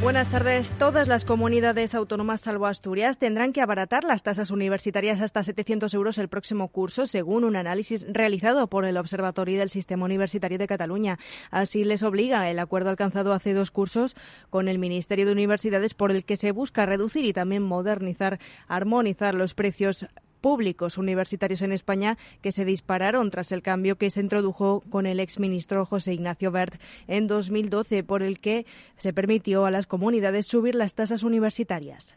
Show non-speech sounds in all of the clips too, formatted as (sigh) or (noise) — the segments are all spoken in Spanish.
Buenas tardes. Todas las comunidades autónomas, salvo Asturias, tendrán que abaratar las tasas universitarias hasta 700 euros el próximo curso, según un análisis realizado por el Observatorio del Sistema Universitario de Cataluña. Así les obliga el acuerdo alcanzado hace dos cursos con el Ministerio de Universidades, por el que se busca reducir y también modernizar, armonizar los precios públicos universitarios en España que se dispararon tras el cambio que se introdujo con el exministro José Ignacio Bert en 2012, por el que se permitió a las comunidades subir las tasas universitarias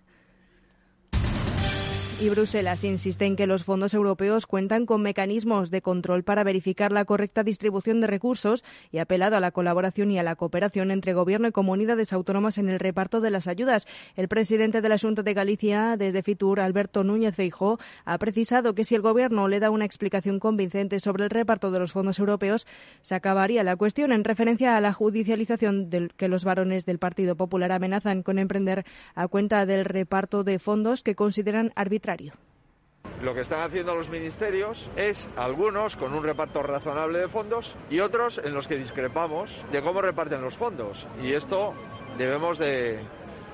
y Bruselas insiste en que los fondos europeos cuentan con mecanismos de control para verificar la correcta distribución de recursos y ha apelado a la colaboración y a la cooperación entre Gobierno y comunidades autónomas en el reparto de las ayudas. El presidente del Asunto de Galicia, desde Fitur, Alberto Núñez Feijó, ha precisado que si el Gobierno le da una explicación convincente sobre el reparto de los fondos europeos, se acabaría la cuestión en referencia a la judicialización del que los varones del Partido Popular amenazan con emprender a cuenta del reparto de fondos que consideran arbitrarios lo que están haciendo los ministerios es algunos con un reparto razonable de fondos y otros en los que discrepamos de cómo reparten los fondos. Y esto debemos de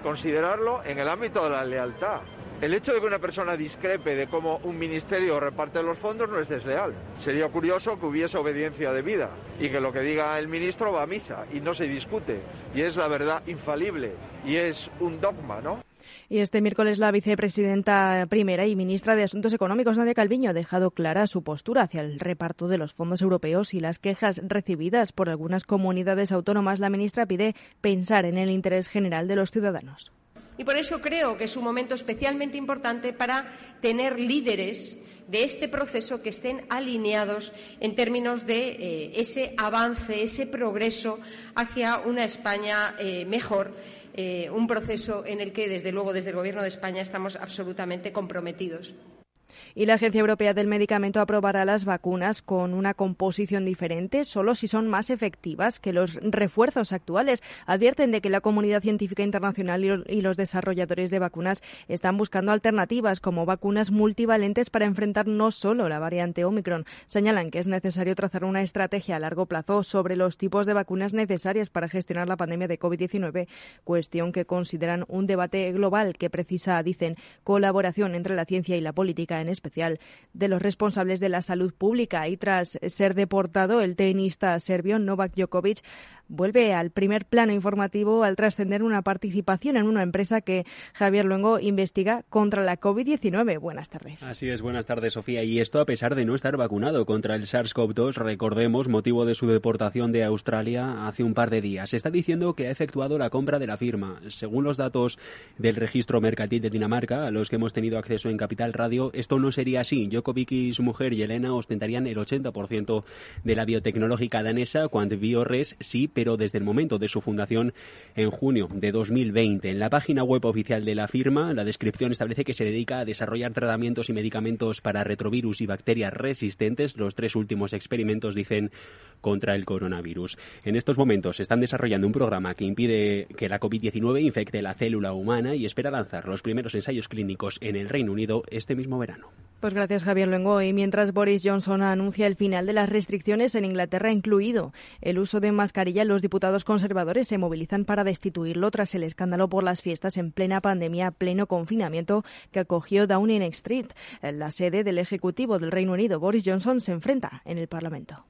considerarlo en el ámbito de la lealtad. El hecho de que una persona discrepe de cómo un ministerio reparte los fondos no es desleal. Sería curioso que hubiese obediencia debida y que lo que diga el ministro va a misa y no se discute. Y es la verdad infalible y es un dogma, ¿no? Y este miércoles la vicepresidenta primera y ministra de Asuntos Económicos, Nadia Calviño, ha dejado clara su postura hacia el reparto de los fondos europeos y las quejas recibidas por algunas comunidades autónomas. La ministra pide pensar en el interés general de los ciudadanos. Y por eso creo que es un momento especialmente importante para tener líderes de este proceso que estén alineados en términos de eh, ese avance, ese progreso hacia una España eh, mejor eh, un proceso en el que, desde luego, desde el Gobierno de España estamos absolutamente comprometidos y la Agencia Europea del Medicamento aprobará las vacunas con una composición diferente solo si son más efectivas que los refuerzos actuales. Advierten de que la comunidad científica internacional y los desarrolladores de vacunas están buscando alternativas como vacunas multivalentes para enfrentar no solo la variante Omicron. Señalan que es necesario trazar una estrategia a largo plazo sobre los tipos de vacunas necesarias para gestionar la pandemia de COVID-19, cuestión que consideran un debate global que precisa, dicen, colaboración entre la ciencia y la política en España de los responsables de la salud pública. Y tras ser deportado el tenista serbio Novak Djokovic vuelve al primer plano informativo al trascender una participación en una empresa que Javier Luengo investiga contra la COVID-19. Buenas tardes. Así es, buenas tardes, Sofía. Y esto a pesar de no estar vacunado contra el SARS-CoV-2, recordemos, motivo de su deportación de Australia hace un par de días. Se está diciendo que ha efectuado la compra de la firma. Según los datos del registro mercantil de Dinamarca, a los que hemos tenido acceso en Capital Radio, esto no sería así. Djokovic y su mujer Yelena ostentarían el 80% de la biotecnológica danesa, cuando Biores sí pero desde el momento de su fundación en junio de 2020. En la página web oficial de la firma, la descripción establece que se dedica a desarrollar tratamientos y medicamentos para retrovirus y bacterias resistentes. Los tres últimos experimentos dicen contra el coronavirus. En estos momentos se están desarrollando un programa que impide que la COVID-19 infecte la célula humana y espera lanzar los primeros ensayos clínicos en el Reino Unido este mismo verano. Pues gracias, Javier Luengo. Y mientras Boris Johnson anuncia el final de las restricciones en Inglaterra, incluido el uso de mascarilla, los diputados conservadores se movilizan para destituirlo tras el escándalo por las fiestas en plena pandemia, pleno confinamiento que acogió Downing Street. La sede del Ejecutivo del Reino Unido, Boris Johnson, se enfrenta en el Parlamento.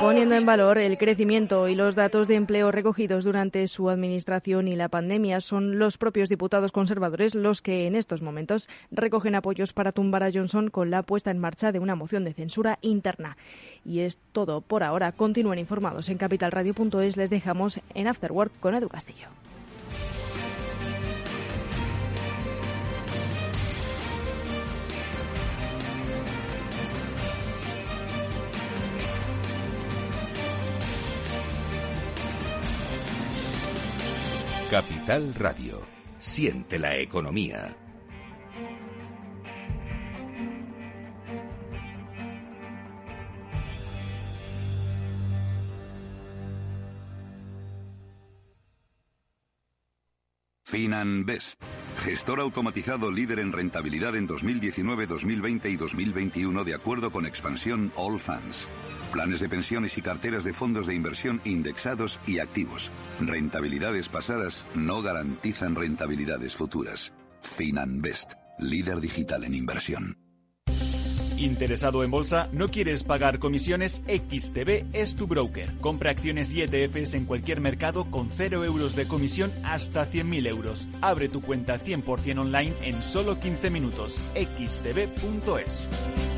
Poniendo en valor el crecimiento y los datos de empleo recogidos durante su administración y la pandemia, son los propios diputados conservadores los que en estos momentos recogen apoyos para tumbar a Johnson con la puesta en marcha de una moción de censura interna. Y es todo por ahora. Continúen informados en capitalradio.es. Les dejamos en Afterwork con Edu Castillo. Capital Radio Siente la economía. FinanBest, gestor automatizado líder en rentabilidad en 2019, 2020 y 2021 de acuerdo con expansión All Funds. Planes de pensiones y carteras de fondos de inversión indexados y activos. Rentabilidades pasadas no garantizan rentabilidades futuras. FinanBest, líder digital en inversión. ¿Interesado en bolsa? ¿No quieres pagar comisiones? XTB es tu broker. Compra acciones y ETFs en cualquier mercado con 0 euros de comisión hasta 100.000 euros. Abre tu cuenta 100% online en solo 15 minutos. xtb.es.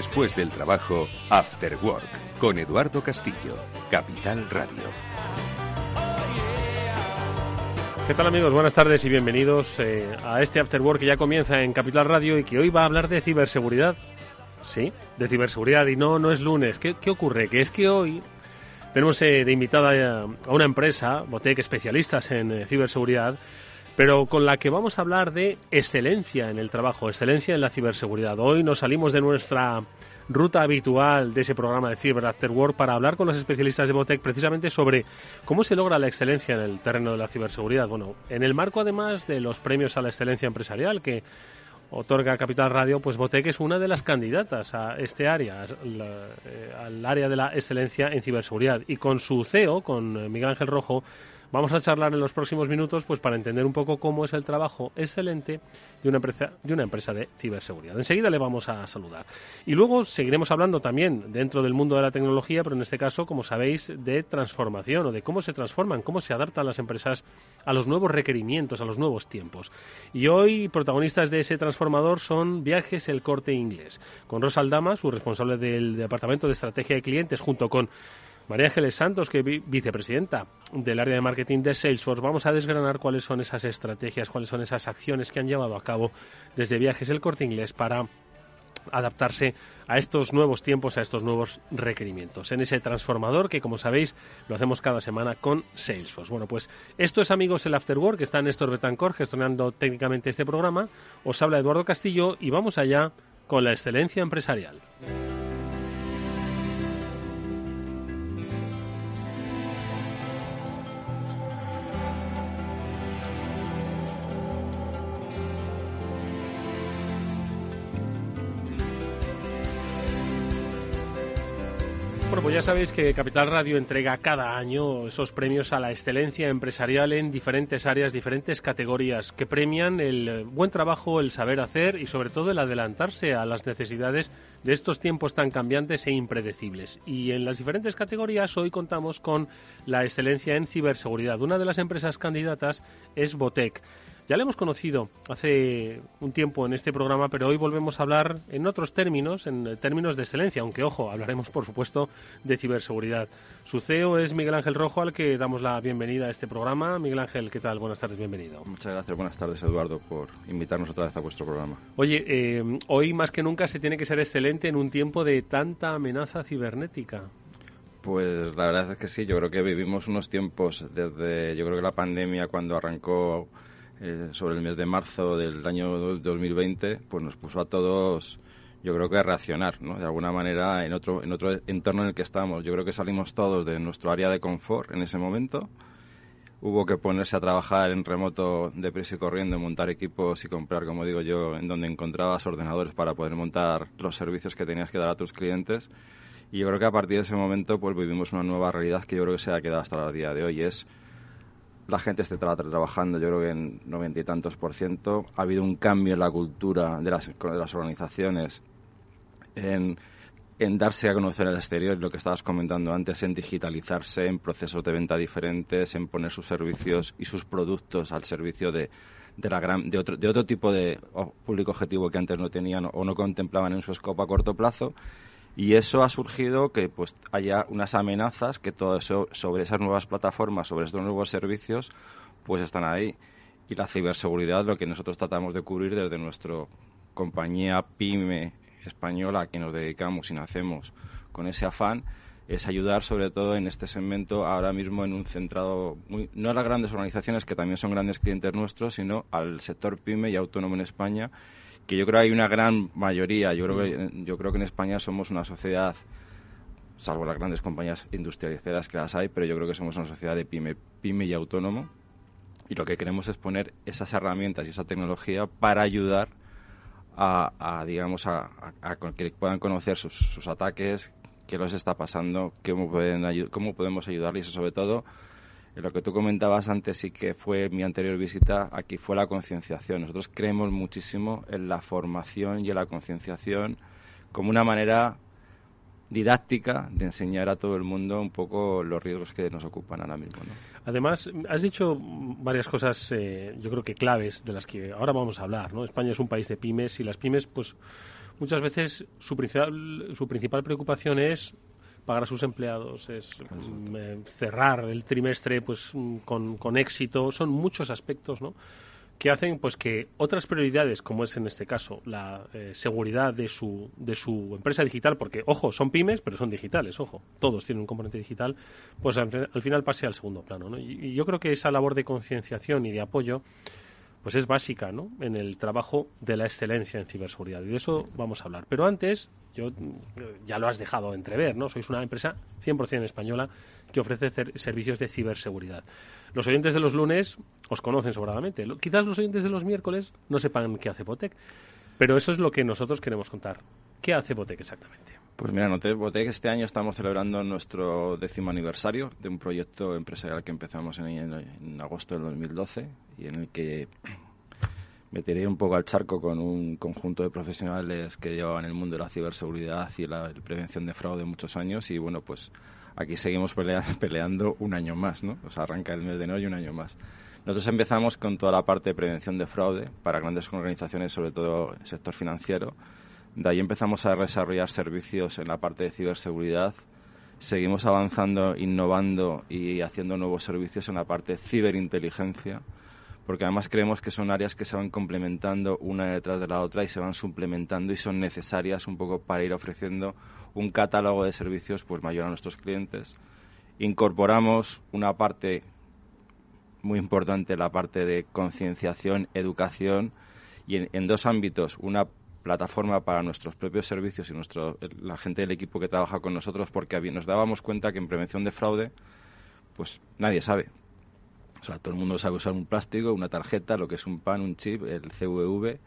Después del trabajo, After Work, con Eduardo Castillo, Capital Radio. ¿Qué tal amigos? Buenas tardes y bienvenidos eh, a este After Work que ya comienza en Capital Radio y que hoy va a hablar de ciberseguridad. Sí, de ciberseguridad y no, no es lunes. ¿Qué, ocurre? Que es que hoy tenemos eh, de invitada a una empresa, Botec, especialistas en eh, ciberseguridad, pero con la que vamos a hablar de excelencia en el trabajo, excelencia en la ciberseguridad. Hoy nos salimos de nuestra ruta habitual de ese programa de Cyber After Work para hablar con los especialistas de Botec precisamente sobre cómo se logra la excelencia en el terreno de la ciberseguridad. Bueno, en el marco además de los premios a la excelencia empresarial que otorga Capital Radio, pues Botec es una de las candidatas a este área, eh, al área de la excelencia en ciberseguridad. Y con su CEO, con Miguel Ángel Rojo, Vamos a charlar en los próximos minutos pues para entender un poco cómo es el trabajo excelente de una empresa de una empresa de ciberseguridad. Enseguida le vamos a saludar. Y luego seguiremos hablando también dentro del mundo de la tecnología, pero en este caso, como sabéis, de transformación o de cómo se transforman, cómo se adaptan las empresas a los nuevos requerimientos, a los nuevos tiempos. Y hoy protagonistas de ese transformador son Viajes El Corte Inglés, con Rosa Aldama, su responsable del Departamento de Estrategia de Clientes, junto con María Ángeles Santos, que es vicepresidenta del área de marketing de Salesforce, vamos a desgranar cuáles son esas estrategias, cuáles son esas acciones que han llevado a cabo desde Viajes el Corte Inglés para adaptarse a estos nuevos tiempos, a estos nuevos requerimientos. En ese transformador que, como sabéis, lo hacemos cada semana con Salesforce. Bueno, pues esto es, amigos, el Afterwork, que está Néstor Betancor gestionando técnicamente este programa. Os habla Eduardo Castillo y vamos allá con la excelencia empresarial. Ya sabéis que Capital Radio entrega cada año esos premios a la excelencia empresarial en diferentes áreas, diferentes categorías, que premian el buen trabajo, el saber hacer y sobre todo el adelantarse a las necesidades de estos tiempos tan cambiantes e impredecibles. Y en las diferentes categorías hoy contamos con la excelencia en ciberseguridad. Una de las empresas candidatas es Botec. Ya le hemos conocido hace un tiempo en este programa, pero hoy volvemos a hablar en otros términos, en términos de excelencia, aunque ojo, hablaremos por supuesto de ciberseguridad. Su CEO es Miguel Ángel Rojo, al que damos la bienvenida a este programa. Miguel Ángel, ¿qué tal? Buenas tardes, bienvenido. Muchas gracias, buenas tardes Eduardo, por invitarnos otra vez a vuestro programa. Oye, eh, hoy más que nunca se tiene que ser excelente en un tiempo de tanta amenaza cibernética. Pues la verdad es que sí, yo creo que vivimos unos tiempos desde, yo creo que la pandemia cuando arrancó eh, sobre el mes de marzo del año 2020, pues nos puso a todos, yo creo que a reaccionar, ¿no? De alguna manera en otro, en otro entorno en el que estamos. Yo creo que salimos todos de nuestro área de confort en ese momento. Hubo que ponerse a trabajar en remoto deprisa y corriendo, montar equipos y comprar, como digo yo, en donde encontrabas ordenadores para poder montar los servicios que tenías que dar a tus clientes. Y yo creo que a partir de ese momento pues vivimos una nueva realidad que yo creo que se ha quedado hasta el día de hoy. Es la gente esté trabajando, yo creo que en noventa y tantos por ciento. Ha habido un cambio en la cultura de las, de las organizaciones, en, darse a conocer al exterior, lo que estabas comentando antes, en digitalizarse, en procesos de venta diferentes, en poner sus servicios y sus productos al servicio de, de, la gran, de, otro, de otro tipo de público objetivo que antes no tenían o no contemplaban en su escopo a corto plazo y eso ha surgido que pues haya unas amenazas que todo eso sobre esas nuevas plataformas, sobre estos nuevos servicios, pues están ahí. y la ciberseguridad, lo que nosotros tratamos de cubrir desde nuestra compañía pyme española a que nos dedicamos y nacemos con ese afán, es ayudar sobre todo en este segmento ahora mismo en un centrado, no a las grandes organizaciones que también son grandes clientes nuestros, sino al sector pyme y autónomo en España, que yo creo que hay una gran mayoría, yo creo que, yo creo que en España somos una sociedad salvo las grandes compañías industrializadas que las hay, pero yo creo que somos una sociedad de pyme, pyme y autónomo y lo que queremos es poner esas herramientas y esa tecnología para ayudar a, digamos, a, que puedan conocer sus, ataques, qué les está pasando, cómo, pueden, cómo podemos ayudarles y sobre todo lo que tú comentabas antes y que fue mi anterior visita, aquí fue la concienciación. Nosotros creemos muchísimo en la formación y en la concienciación como una manera didáctica de enseñar a todo el mundo un poco los riesgos que nos ocupan ahora mismo. Además, has dicho varias cosas, eh, yo creo que claves, de las que ahora vamos a hablar. ¿no? España es un país de pymes y las pymes, pues muchas veces su principal, su principal preocupación es pagar a sus empleados, es mm, eh, cerrar el trimestre pues mm, con, con éxito. Son muchos aspectos, ¿no? que hacen pues que otras prioridades, como es en este caso la eh, seguridad de su, de su empresa digital, porque, ojo, son pymes, pero son digitales, ojo, todos tienen un componente digital, pues al, final pase al segundo plano. ¿no? Y, yo creo que esa labor de concienciación y de apoyo pues es básica ¿no? en el trabajo de la excelencia en ciberseguridad. Y de eso vamos a hablar. Pero antes, yo ya lo has dejado entrever, ¿no? Sois una empresa 100% española que ofrece servicios de ciberseguridad. Los oyentes de los lunes os conocen sobradamente. Quizás los oyentes de los miércoles no sepan qué hace Botec, pero eso es lo que nosotros queremos contar. ¿Qué hace Botec exactamente? Pues mira, Noté Botec este año estamos celebrando nuestro décimo aniversario de un proyecto empresarial que empezamos en, en agosto del 2012 y en el que (clears throat) me tiré un poco al charco con un conjunto de profesionales que llevaban el mundo de la ciberseguridad y la prevención de fraude muchos años y bueno, pues aquí seguimos (laughs) peleando, un año más, ¿no? O sea, arranca el mes de enero y un año más. Nosotros empezamos con toda la parte de prevención de fraude para grandes organizaciones, sobre todo el sector financiero. De ahí empezamos a desarrollar servicios en la parte de ciberseguridad. Seguimos avanzando, innovando y haciendo nuevos servicios en la parte de ciberinteligencia porque además creemos que son áreas que se van complementando una detrás de la otra y se van suplementando y son necesarias un poco para ir ofreciendo un catálogo de servicios pues mayor a nuestros clientes. Incorporamos una parte muy importante, la parte de concienciación, educación y en, dos ámbitos, una plataforma para nuestros propios servicios y nuestro, la gente del equipo que trabaja con nosotros porque nos dábamos cuenta que en prevención de fraude pues nadie sabe o sea, todo el mundo sabe usar un plástico, una tarjeta, lo que es un PAN, un chip, el CVV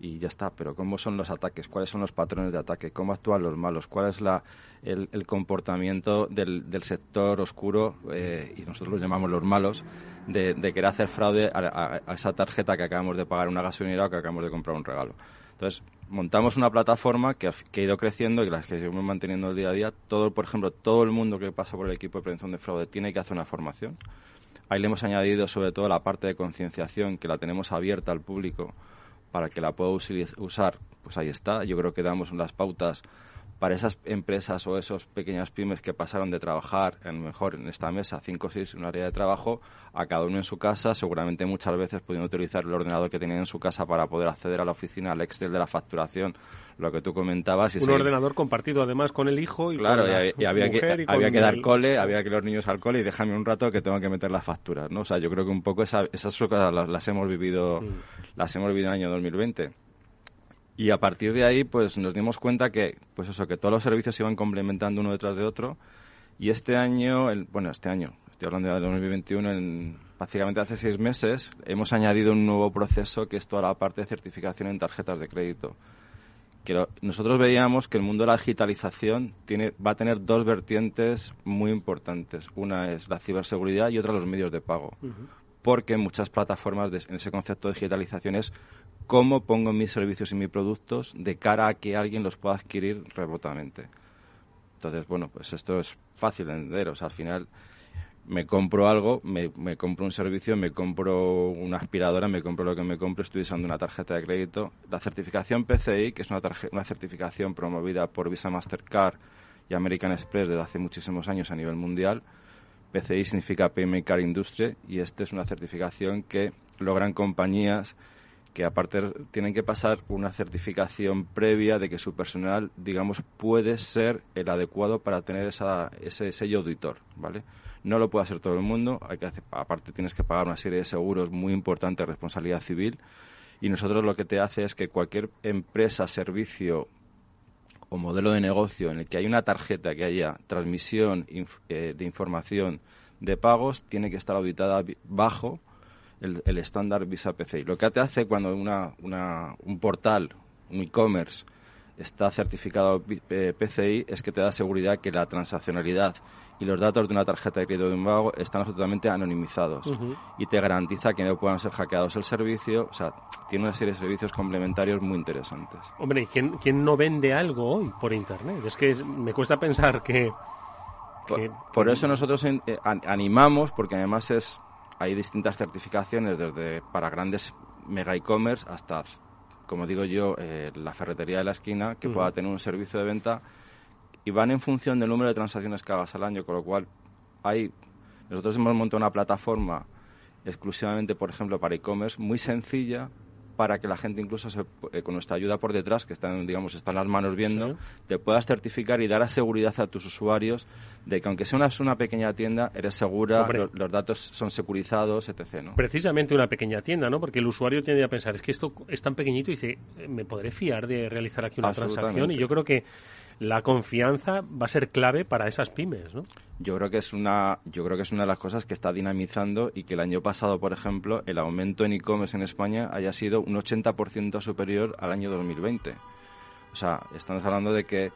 y ya está. Pero ¿cómo son los ataques? ¿Cuáles son los patrones de ataque? ¿Cómo actúan los malos? ¿Cuál es la, el, comportamiento del, sector oscuro, eh, y nosotros los llamamos los malos, de, querer hacer fraude a, esa tarjeta que acabamos de pagar una gasolinera o que acabamos de comprar un regalo? Entonces, montamos una plataforma que ha, que ha ido creciendo y las que seguimos manteniendo el día a día. Todo, por ejemplo, todo el mundo que pasa por el equipo de prevención de fraude tiene que hacer una formación Ahí le hemos añadido sobre todo la parte de concienciación, que la tenemos abierta al público para que la pueda usar. Pues ahí está. Yo creo que damos las pautas para esas empresas o esos pequeñas pymes que pasaron de trabajar en mejor en esta mesa, cinco o seis, en un área de trabajo, a cada uno en su casa, seguramente muchas veces pudiendo utilizar el ordenador que tenían en su casa para poder acceder a la oficina, al Excel de la facturación, lo que tú comentabas. Y un ordenador compartido además con el hijo y claro, con la y, había que, había que dar cole, había que ir los niños al cole y déjame un rato que tengo que meter las facturas, ¿no? O sea, yo creo que un poco esa, esas cosas las, las hemos vivido, mm. las hemos vivido en el año 2020 y a partir de ahí, pues nos dimos cuenta que, pues eso, que todos los servicios se iban complementando uno detrás de otro. Y este año, el, bueno, este año, estoy hablando de 2021, en, básicamente hace seis meses, hemos añadido un nuevo proceso que es toda la parte de certificación en tarjetas de crédito. Que nosotros veíamos que el mundo de la digitalización tiene, va a tener dos vertientes muy importantes. Una es la ciberseguridad y otra los medios de pago. Porque muchas plataformas en ese concepto de digitalización es cómo pongo mis servicios y mis productos de cara a que alguien los pueda adquirir remotamente. Entonces, bueno, pues esto es fácil de entender. O sea, al final me compro algo, me, compro un servicio, me compro una aspiradora, me compro lo que me compro, estoy usando una tarjeta de crédito. La certificación PCI, que es una, una certificación promovida por Visa Mastercard y American Express desde hace muchísimos años a nivel mundial, PCI significa Payment Card Industry y esta es una certificación que logran compañías que aparte tienen que pasar una certificación previa de que su personal, digamos, puede ser el adecuado para tener esa, ese sello auditor, ¿vale? No lo puede hacer todo el mundo, hay que hacer, aparte tienes que pagar una serie de seguros muy importantes responsabilidad civil y nosotros lo que te hace es que cualquier empresa, servicio o modelo de negocio en el que hay una tarjeta que haya transmisión eh, de información de pagos tiene que estar auditada bajo el, estándar Visa PCI. Lo que te hace cuando una, un portal, un e-commerce, está certificado PCI es que te da seguridad que la transaccionalidad y los datos de una tarjeta de crédito de un pago están absolutamente anonimizados y te garantiza que no puedan ser hackeados el servicio. O sea, tiene una serie de servicios complementarios muy interesantes. Hombre, ¿quién, quién no vende algo hoy por Internet? Es que me cuesta pensar que... Por, eso nosotros eh, animamos, porque además es hay distintas certificaciones desde para grandes mega e-commerce hasta, como digo yo, eh, la ferretería de la esquina que pueda tener un servicio de venta y van en función del número de transacciones que hagas al año, con lo cual hay nosotros hemos montado una plataforma exclusivamente, por ejemplo, para e-commerce muy sencilla para que la gente incluso eh, con nuestra ayuda por detrás, que están, digamos, están las manos viendo, te puedas certificar y dar a seguridad a tus usuarios de que aunque sea una, una pequeña tienda, eres segura, los, datos son securizados, etc. ¿no? Precisamente una pequeña tienda, ¿no? Porque el usuario tiende a pensar, es que esto es tan pequeñito y dice, ¿me podré fiar de realizar aquí una transacción? Y yo creo que la confianza va a ser clave para esas pymes, ¿no? Yo creo que es una, yo creo que es una de las cosas que está dinamizando y que el año pasado, por ejemplo, el aumento en e-commerce en España haya sido un 80% superior al año 2020. O sea, estamos hablando de que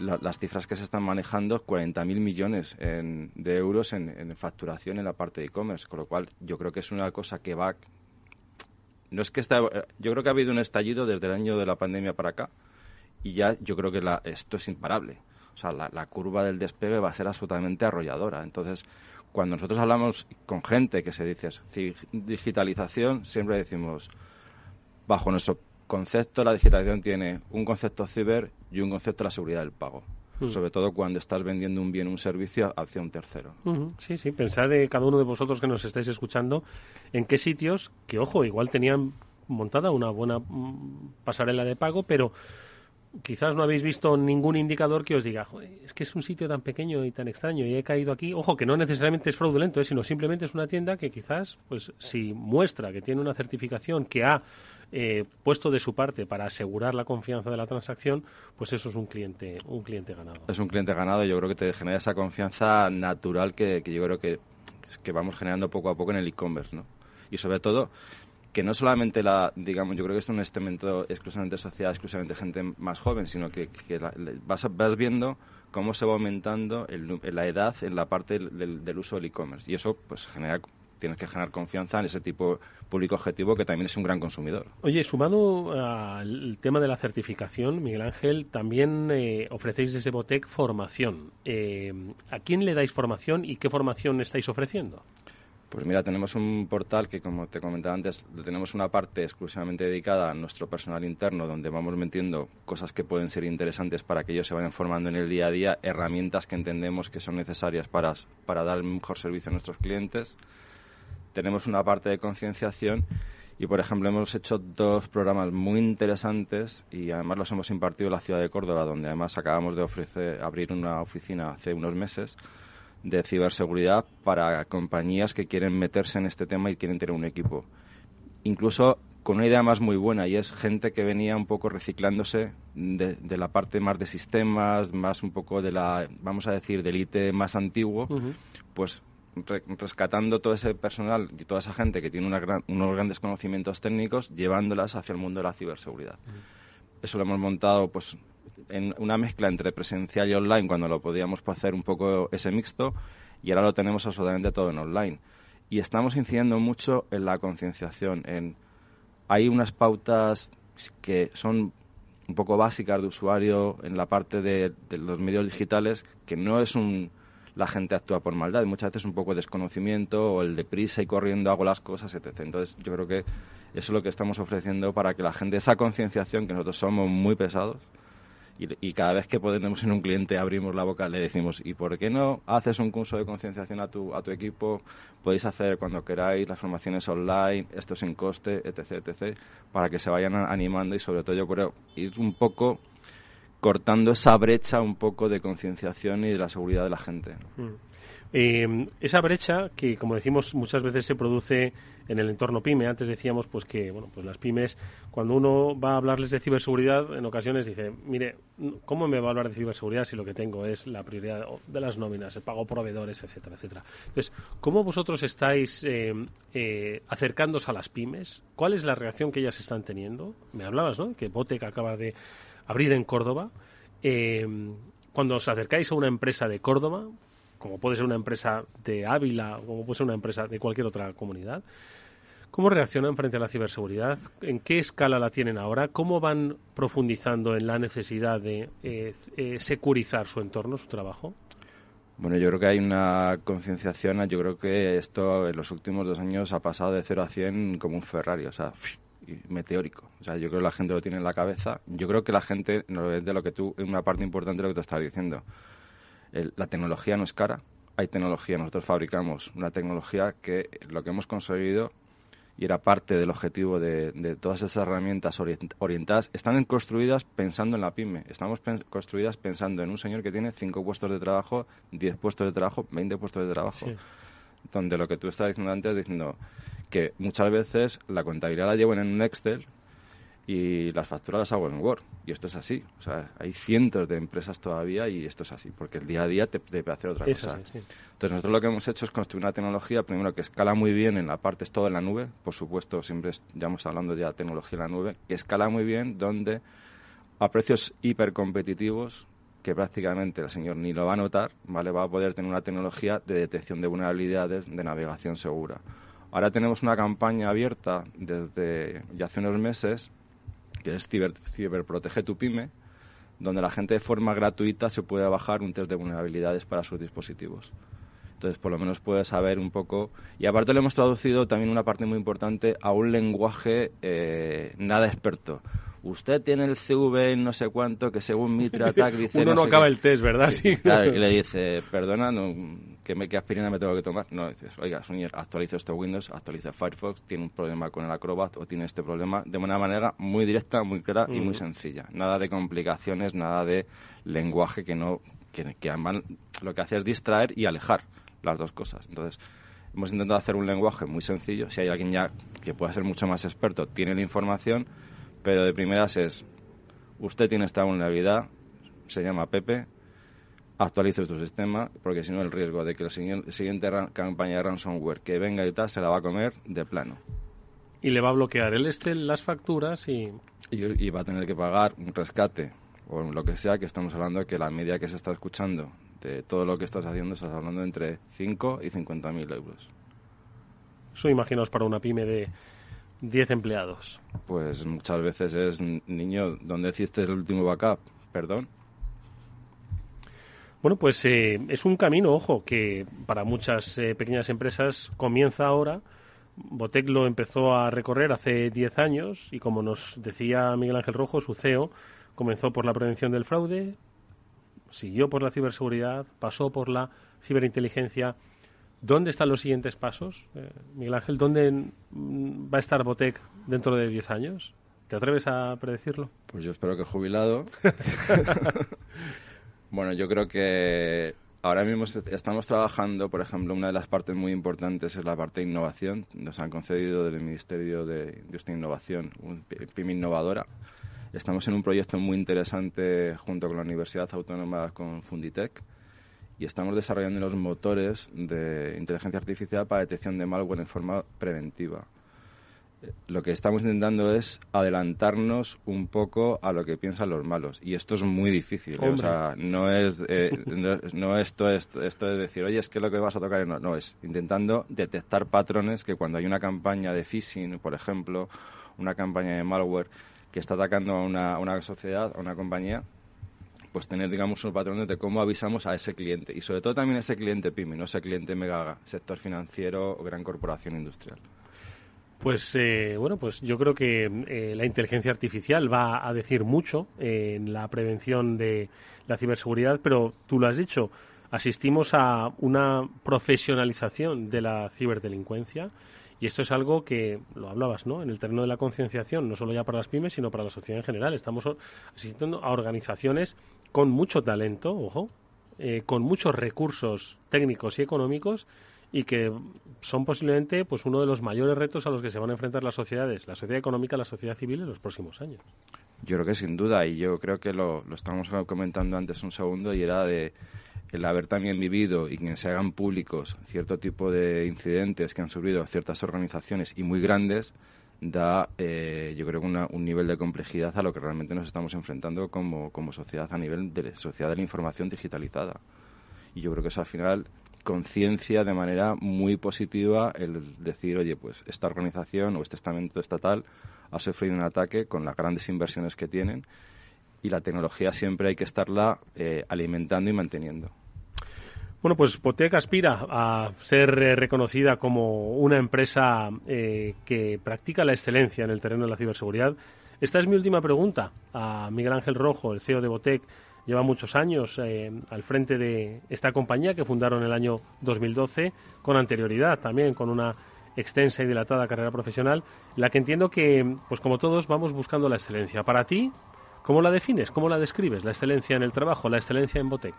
las cifras que se están manejando, 40.000 millones de euros en, facturación en la parte de e-commerce, con lo cual yo creo que es una cosa que va... No es que está, yo creo que ha habido un estallido desde el año de la pandemia para acá, y ya yo creo que la, esto es imparable. O sea, la, curva del despegue va a ser absolutamente arrolladora. Entonces, cuando nosotros hablamos con gente que se dice digitalización, siempre decimos, bajo nuestro concepto, la digitalización tiene un concepto ciber y un concepto de la seguridad del pago. Hmm. Sobre todo cuando estás vendiendo un bien, un servicio hacia un tercero. Sí, sí, pensad de cada uno de vosotros que nos estáis escuchando en qué sitios, que ojo, igual tenían montada una buena mm, pasarela de pago, pero quizás no habéis visto ningún indicador que os diga, es que es un sitio tan pequeño y tan extraño y he caído aquí. Ojo, que no necesariamente es fraudulento, ¿eh? sino simplemente es una tienda que quizás, pues si muestra que tiene una certificación que ha eh, puesto de su parte para asegurar la confianza de la transacción, pues eso es un cliente, un cliente ganado. Es un cliente ganado y yo creo que te genera esa confianza natural que, que yo creo que, que vamos generando poco a poco en el e-commerce, ¿no? Y sobre todo, que no solamente la, digamos, yo creo que es un estamento exclusivamente social, exclusivamente gente más joven, sino que, vas, vas, viendo cómo se va aumentando la edad en la parte del, uso del e-commerce. Y eso, pues, genera tienes que generar confianza en ese tipo público objetivo que también es un gran consumidor. Oye, sumado al tema de la certificación, Miguel Ángel, también eh, ofrecéis desde Botec formación. Eh, ¿A quién le dais formación y qué formación estáis ofreciendo? Pues mira, tenemos un portal que, como te comentaba antes, tenemos una parte exclusivamente dedicada a nuestro personal interno, donde vamos metiendo cosas que pueden ser interesantes para que ellos se vayan formando en el día a día, herramientas que entendemos que son necesarias para, para dar el mejor servicio a nuestros clientes. Tenemos una parte de concienciación y, por ejemplo, hemos hecho dos programas muy interesantes y además los hemos impartido en la ciudad de Córdoba, donde además acabamos de ofrecer, abrir una oficina hace unos meses de ciberseguridad para compañías que quieren meterse en este tema y quieren tener un equipo. Incluso con una idea más muy buena y es gente que venía un poco reciclándose de, la parte más de sistemas, más un poco de la, vamos a decir, del IT más antiguo, pues rescatando todo ese personal y toda esa gente que tiene unos grandes conocimientos técnicos, llevándolas hacia el mundo de la ciberseguridad. Eso lo hemos montado pues en una mezcla entre presencial y online cuando lo podíamos hacer un poco ese mixto y ahora lo tenemos absolutamente todo en online. Y estamos incidiendo mucho en la concienciación, en hay unas pautas que son un poco básicas de usuario en la parte de, los medios digitales, que no es un la gente actúa por maldad, muchas veces un poco de desconocimiento o el de prisa y corriendo hago las cosas, etc. Entonces yo creo que eso es lo que estamos ofreciendo para que la gente, esa concienciación, que nosotros somos muy pesados, Y, cada vez que podemos en un cliente abrimos la boca, le decimos, ¿y por qué no haces un curso de concienciación a tu, a tu equipo? Podéis hacer cuando queráis las formaciones online, esto sin coste, etc., etc., para que se vayan animando y sobre todo yo creo ir un poco cortando esa brecha un poco de concienciación y de la seguridad de la gente. Mm. Eh, esa brecha que, como decimos, muchas veces se produce en el entorno pyme. Antes decíamos pues que bueno, pues las pymes, cuando uno va a hablarles de ciberseguridad, en ocasiones dice, mire, ¿cómo me va a hablar de ciberseguridad si lo que tengo es la prioridad de las nóminas, el pago proveedores, etcétera, etcétera? Entonces, ¿cómo vosotros estáis eh, eh, acercándoos a las pymes? ¿Cuál es la reacción que ellas están teniendo? Me hablabas, ¿no? Que Botec acaba de abrir en Córdoba. Eh, cuando os acercáis a una empresa de Córdoba, como puede ser una empresa de Ávila, como puede ser una empresa de cualquier otra comunidad, ¿cómo reaccionan frente a la ciberseguridad? ¿En qué escala la tienen ahora? ¿Cómo van profundizando en la necesidad de eh, eh, securizar su entorno, su trabajo? Bueno, yo creo que hay una concienciación. Yo creo que esto en los últimos dos años ha pasado de 0 a 100 como un Ferrari, o sea, meteórico. O sea, yo creo que la gente lo tiene en la cabeza. Yo creo que la gente, de lo que tú, una parte importante de lo que tú estás diciendo, la tecnología no es cara, hay tecnología, nosotros fabricamos una tecnología que lo que hemos conseguido y era parte del objetivo de, todas esas herramientas orientadas, están construidas pensando en la pyme, estamos construidas pensando en un señor que tiene cinco puestos de trabajo, diez puestos de trabajo, veinte puestos de trabajo, donde lo que tú estabas diciendo antes, diciendo que muchas veces la contabilidad la llevan en un Excel y las facturas las hago en Word. Y esto es así. O sea, hay cientos de empresas todavía y esto es así, porque el día a día te debe hacer otra cosa. Entonces, nosotros lo que hemos hecho es construir una tecnología, primero, que escala muy bien en la parte, es todo en la nube, por supuesto, siempre ya estamos hablando ya de tecnología en la nube, que escala muy bien, donde a precios hipercompetitivos, que prácticamente el señor ni lo va a notar, ¿vale? Va a poder tener una tecnología de detección de vulnerabilidades, de navegación segura. Ahora tenemos una campaña abierta desde ya hace unos meses que es Ciber, Ciberprotege tu Pyme, donde la gente de forma gratuita se puede bajar un test de vulnerabilidades para sus dispositivos. Entonces, por lo menos puede saber un poco. Y aparte le hemos traducido también una parte muy importante a un lenguaje eh, nada experto usted tiene el CV no sé cuánto, que según Mitra (laughs) Attack dice... Uno no, acaba el test, ¿verdad? Sí. Claro, y le dice, perdona, no, ¿qué, me, ¿qué aspirina me tengo que tomar? No, dices, oiga, señor, actualiza esto Windows, actualiza Firefox, tiene un problema con el Acrobat o tiene este problema de una manera muy directa, muy clara y muy sencilla. Nada de complicaciones, nada de lenguaje que no... Que, que lo que hace es distraer y alejar las dos cosas. Entonces, hemos intentado hacer un lenguaje muy sencillo. Si hay alguien ya que pueda ser mucho más experto, tiene la información pero de primeras es, usted tiene esta vulnerabilidad, se llama Pepe, actualice su sistema, porque si no el riesgo de que la siguiente campaña de ransomware que venga y tal se la va a comer de plano. Y le va a bloquear el este las facturas y... y... va a tener que pagar un rescate o lo que sea, que estamos hablando de que la media que se está escuchando de todo lo que estás haciendo, estás hablando entre 5 y 50 mil euros. Eso imaginaos para una pyme de 10 empleados. Pues muchas veces es, niño, ¿dónde hiciste el último backup? Perdón. Bueno, pues eh, es un camino, ojo, que para muchas eh, pequeñas empresas comienza ahora. Botec lo empezó a recorrer hace 10 años y como nos decía Miguel Ángel Rojo, su CEO, comenzó por la prevención del fraude, siguió por la ciberseguridad, pasó por la ciberinteligencia ¿Dónde están los siguientes pasos, eh, Miguel Ángel? ¿Dónde mm, va a estar Botec dentro de 10 años? ¿Te atreves a predecirlo? Pues yo espero que jubilado. (laughs) bueno, yo creo que ahora mismo estamos trabajando, por ejemplo, una de las partes muy importantes es la parte de innovación. Nos han concedido del Ministerio de Industria e Innovación un PIM innovadora. Estamos en un proyecto muy interesante junto con la Universidad Autónoma con Funditec y estamos desarrollando los motores de inteligencia artificial para detección de malware en forma preventiva. Lo que estamos intentando es adelantarnos un poco a lo que piensan los malos y esto es muy difícil. ¿eh? O sea, no es (laughs) eh, no, esto es esto de decir oye es que lo que vas a tocar no, no es intentando detectar patrones que cuando hay una campaña de phishing, por ejemplo, una campaña de malware que está atacando a una, sociedad, a una compañía, pues tener, digamos, unos patrones de cómo avisamos a ese cliente y sobre todo también a ese cliente pyme, no ese cliente mega sector financiero o gran corporación industrial. Pues eh, bueno, pues yo creo que eh, la inteligencia artificial va a decir mucho en la prevención de la ciberseguridad, pero tú lo has dicho, asistimos a una profesionalización de la ciberdelincuencia y esto es algo que, lo hablabas, ¿no? En el terreno de la concienciación, no solo ya para las pymes, sino para la sociedad en general. Estamos asistiendo a organizaciones con mucho talento, ojo, eh, con muchos recursos técnicos y económicos y que son posiblemente pues uno de los mayores retos a los que se van a enfrentar las sociedades, la sociedad económica, la sociedad civil en los próximos años. Yo creo que sin duda, y yo creo que lo, lo estábamos comentando antes un segundo, y era de el haber también vivido y que se hagan públicos cierto tipo de incidentes que han sufrido ciertas organizaciones y muy grandes, da, eh, yo creo, una, un nivel de complejidad a lo que realmente nos estamos enfrentando como, como sociedad a nivel de sociedad de la información digitalizada. Y yo creo que eso al final conciencia de manera muy positiva el decir, oye, pues esta organización o este estamento estatal ha sufrido un ataque con las grandes inversiones que tienen y la tecnología siempre hay que estarla eh, alimentando y manteniendo. Bueno, pues Botec aspira a ser eh, reconocida como una empresa eh, que practica la excelencia en el terreno de la ciberseguridad. Esta es mi última pregunta a Miguel Ángel Rojo, el CEO de Botec. Lleva muchos años al frente de esta compañía que fundaron el año 2012, con anterioridad también, con una extensa y dilatada carrera profesional, la que entiendo que, pues como todos, vamos buscando la excelencia. Para ti, ¿Cómo la defines? ¿Cómo la describes? La excelencia en el trabajo, la excelencia en Botec.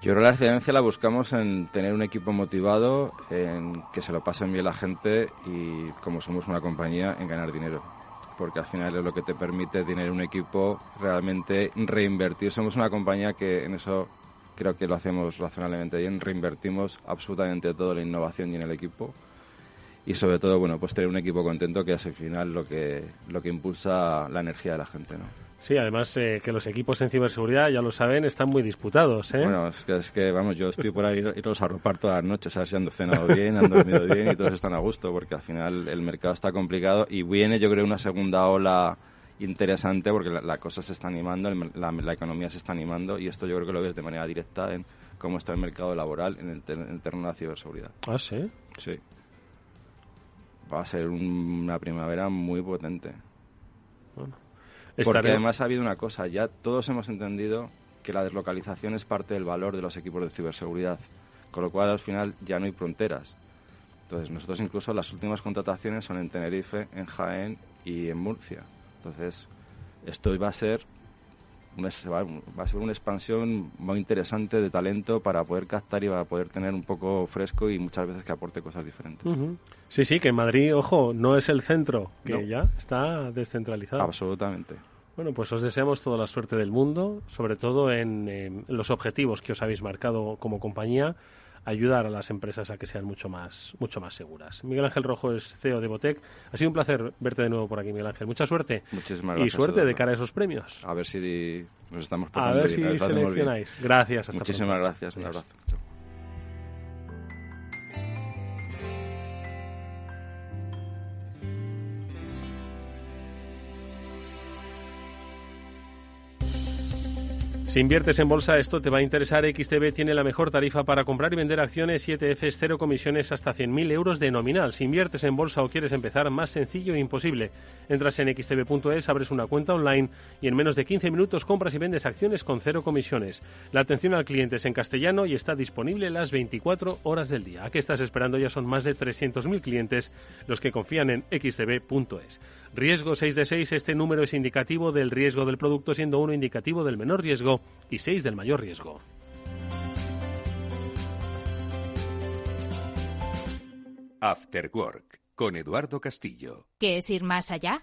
Yo creo que la excelencia la buscamos en tener un equipo motivado, en que se lo pasen bien la gente y, como somos una compañía, en ganar dinero. Porque al final es lo que te permite tener un equipo realmente reinvertir. Somos una compañía que en eso creo que lo hacemos razonablemente bien. Reinvertimos absolutamente todo en la innovación y en el equipo y sobre todo bueno pues tener un equipo contento que es al final lo que lo que impulsa la energía de la gente no Sí, además eh, que los equipos en ciberseguridad, ya lo saben, están muy disputados, ¿eh? Bueno, es que, es que vamos, yo estoy por ahí iros a ropar todas las noches, a ver si han cenado bien, han dormido bien y todos están a gusto, porque al final el mercado está complicado y viene, yo creo, una segunda ola interesante porque la, cosa se está animando, la, la, economía se está animando y esto yo creo que lo ves de manera directa en cómo está el mercado laboral en el, en el terreno de la ciberseguridad. ¿Ah, sí? Sí va a ser una primavera muy potente. Porque además ha habido una cosa, ya todos hemos entendido que la deslocalización es parte del valor de los equipos de ciberseguridad, con lo cual al final ya no hay fronteras. Entonces nosotros incluso las últimas contrataciones son en Tenerife, en Jaén y en Murcia. Entonces esto va a ser va a ser una expansión muy interesante de talento para poder captar y para poder tener un poco fresco y muchas veces que aporte cosas diferentes. Sí, sí, que Madrid, ojo, no es el centro, que ya está descentralizado. Absolutamente. Bueno, pues os deseamos toda la suerte del mundo, sobre todo en los objetivos que os habéis marcado como compañía ayudar a las empresas a que sean mucho más, mucho más seguras. Miguel Ángel Rojo es CEO de Botec. Ha sido un placer verte de nuevo por aquí, Miguel Ángel. Mucha suerte. Muchísimas gracias. Y suerte de cara a esos premios. A ver si nos estamos A ver si seleccionáis. Gracias. Hasta Muchísimas gracias. Un abrazo. Si inviertes en bolsa, esto te va a interesar. XTB tiene la mejor tarifa para comprar y vender acciones y ETFs, cero comisiones hasta 100.000 euros de nominal. Si inviertes en bolsa o quieres empezar, más sencillo e imposible. Entras en xtb.es, abres una cuenta online y en menos de 15 minutos compras y vendes acciones con cero comisiones. La atención al cliente es en castellano y está disponible las 24 horas del día. ¿A qué estás esperando? Ya son más de 300.000 clientes los que confían en xtb.es. Riesgo 6 de 6, este número es indicativo del riesgo del producto, siendo uno indicativo del menor riesgo y 6 del mayor riesgo. After Work con Eduardo Castillo. ¿Qué es ir más allá?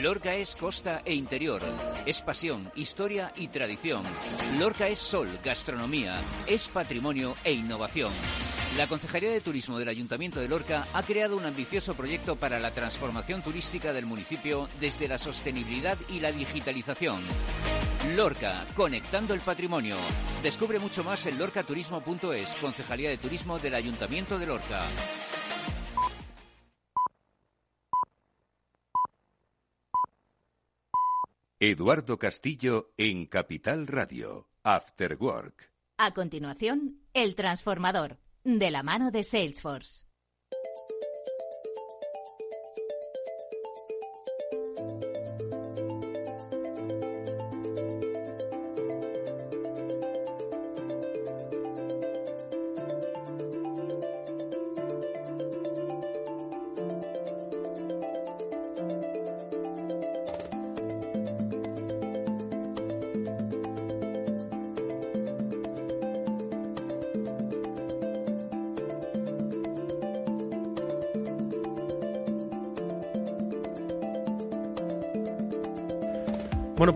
Lorca es costa e interior, es pasión, historia y tradición. Lorca es sol, gastronomía, es patrimonio e innovación. La Concejalía de Turismo del Ayuntamiento de Lorca ha creado un ambicioso proyecto para la transformación turística del municipio desde la sostenibilidad y la digitalización. Lorca, conectando el patrimonio. Descubre mucho más en lorcaturismo.es, Concejalía de Turismo del Ayuntamiento de Lorca. Eduardo Castillo en Capital Radio, After Work. A continuación, El Transformador, de la mano de Salesforce.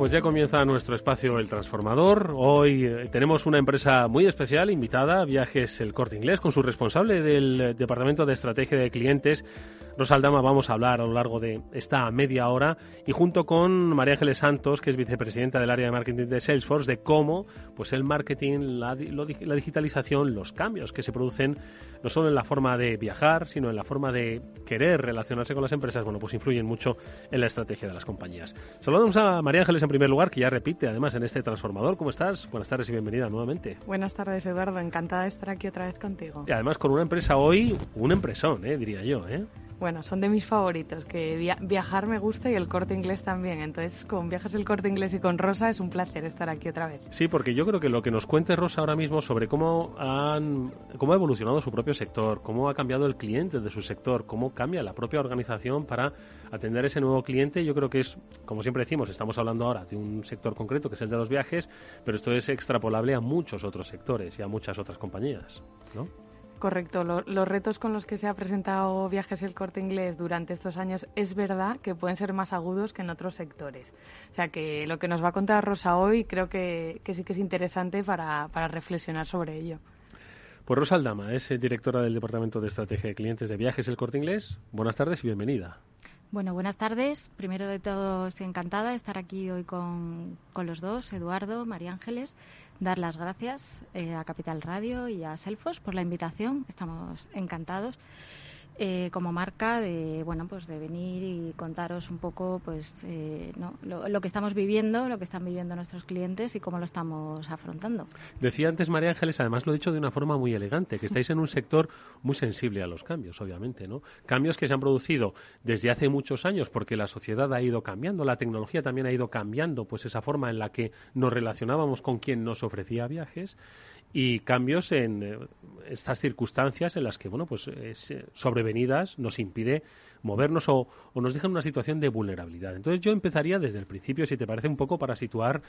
Pues ya comienza nuestro espacio El Transformador. Hoy eh, tenemos una empresa muy especial invitada, Viajes El Corte Inglés, con su responsable del Departamento de Estrategia de Clientes, Rosaldama vamos a hablar a lo largo de esta media hora y junto con María Ángeles Santos, que es vicepresidenta del área de marketing de Salesforce, de cómo pues el marketing, la, la digitalización, los cambios que se producen no solo en la forma de viajar, sino en la forma de querer relacionarse con las empresas, bueno, pues influyen mucho en la estrategia de las compañías. Saludamos a María Ángeles en primer lugar, que ya repite además en este transformador. ¿Cómo estás? Buenas tardes y bienvenida nuevamente. Buenas tardes, Eduardo. Encantada de estar aquí otra vez contigo. Y además con una empresa hoy, un empresón, ¿eh? diría yo, ¿eh? Bueno, son de mis favoritos, que viajar me gusta y el corte inglés también. Entonces, con Viajes el Corte Inglés y con Rosa es un placer estar aquí otra vez. Sí, porque yo creo que lo que nos cuente Rosa ahora mismo sobre cómo, han, cómo ha evolucionado su propio sector, cómo ha cambiado el cliente de su sector, cómo cambia la propia organización para atender ese nuevo cliente, yo creo que es, como siempre decimos, estamos hablando ahora de un sector concreto que es el de los viajes, pero esto es extrapolable a muchos otros sectores y a muchas otras compañías, ¿no? Correcto, los retos con los que se ha presentado Viajes el Corte Inglés durante estos años es verdad que pueden ser más agudos que en otros sectores. O sea que lo que nos va a contar Rosa hoy creo que, sí que es interesante para, reflexionar sobre ello. Pues Rosa Aldama es directora del Departamento de Estrategia de Clientes de Viajes el Corte Inglés. Buenas tardes y bienvenida. Bueno, buenas tardes. Primero de todo, estoy encantada de estar aquí hoy con, con los dos, Eduardo, María Ángeles dar las gracias eh, a Capital Radio y a Selfos por la invitación. Estamos encantados. Eh, como marca de bueno pues de venir y contaros un poco pues eh, lo, que estamos viviendo lo que están viviendo nuestros clientes y cómo lo estamos afrontando. Decía antes María Ángeles además lo he dicho de una forma muy elegante que estáis en un sector muy sensible a los cambios obviamente no cambios que se han producido desde hace muchos años porque la sociedad ha ido cambiando la tecnología también ha ido cambiando pues esa forma en la que nos relacionábamos con quien nos ofrecía viajes y cambios en eh, estas circunstancias en las que, bueno, pues eh, sobrevenidas nos impide movernos o, nos dejan en una situación de vulnerabilidad. Entonces yo empezaría desde el principio, si te parece un poco, para situar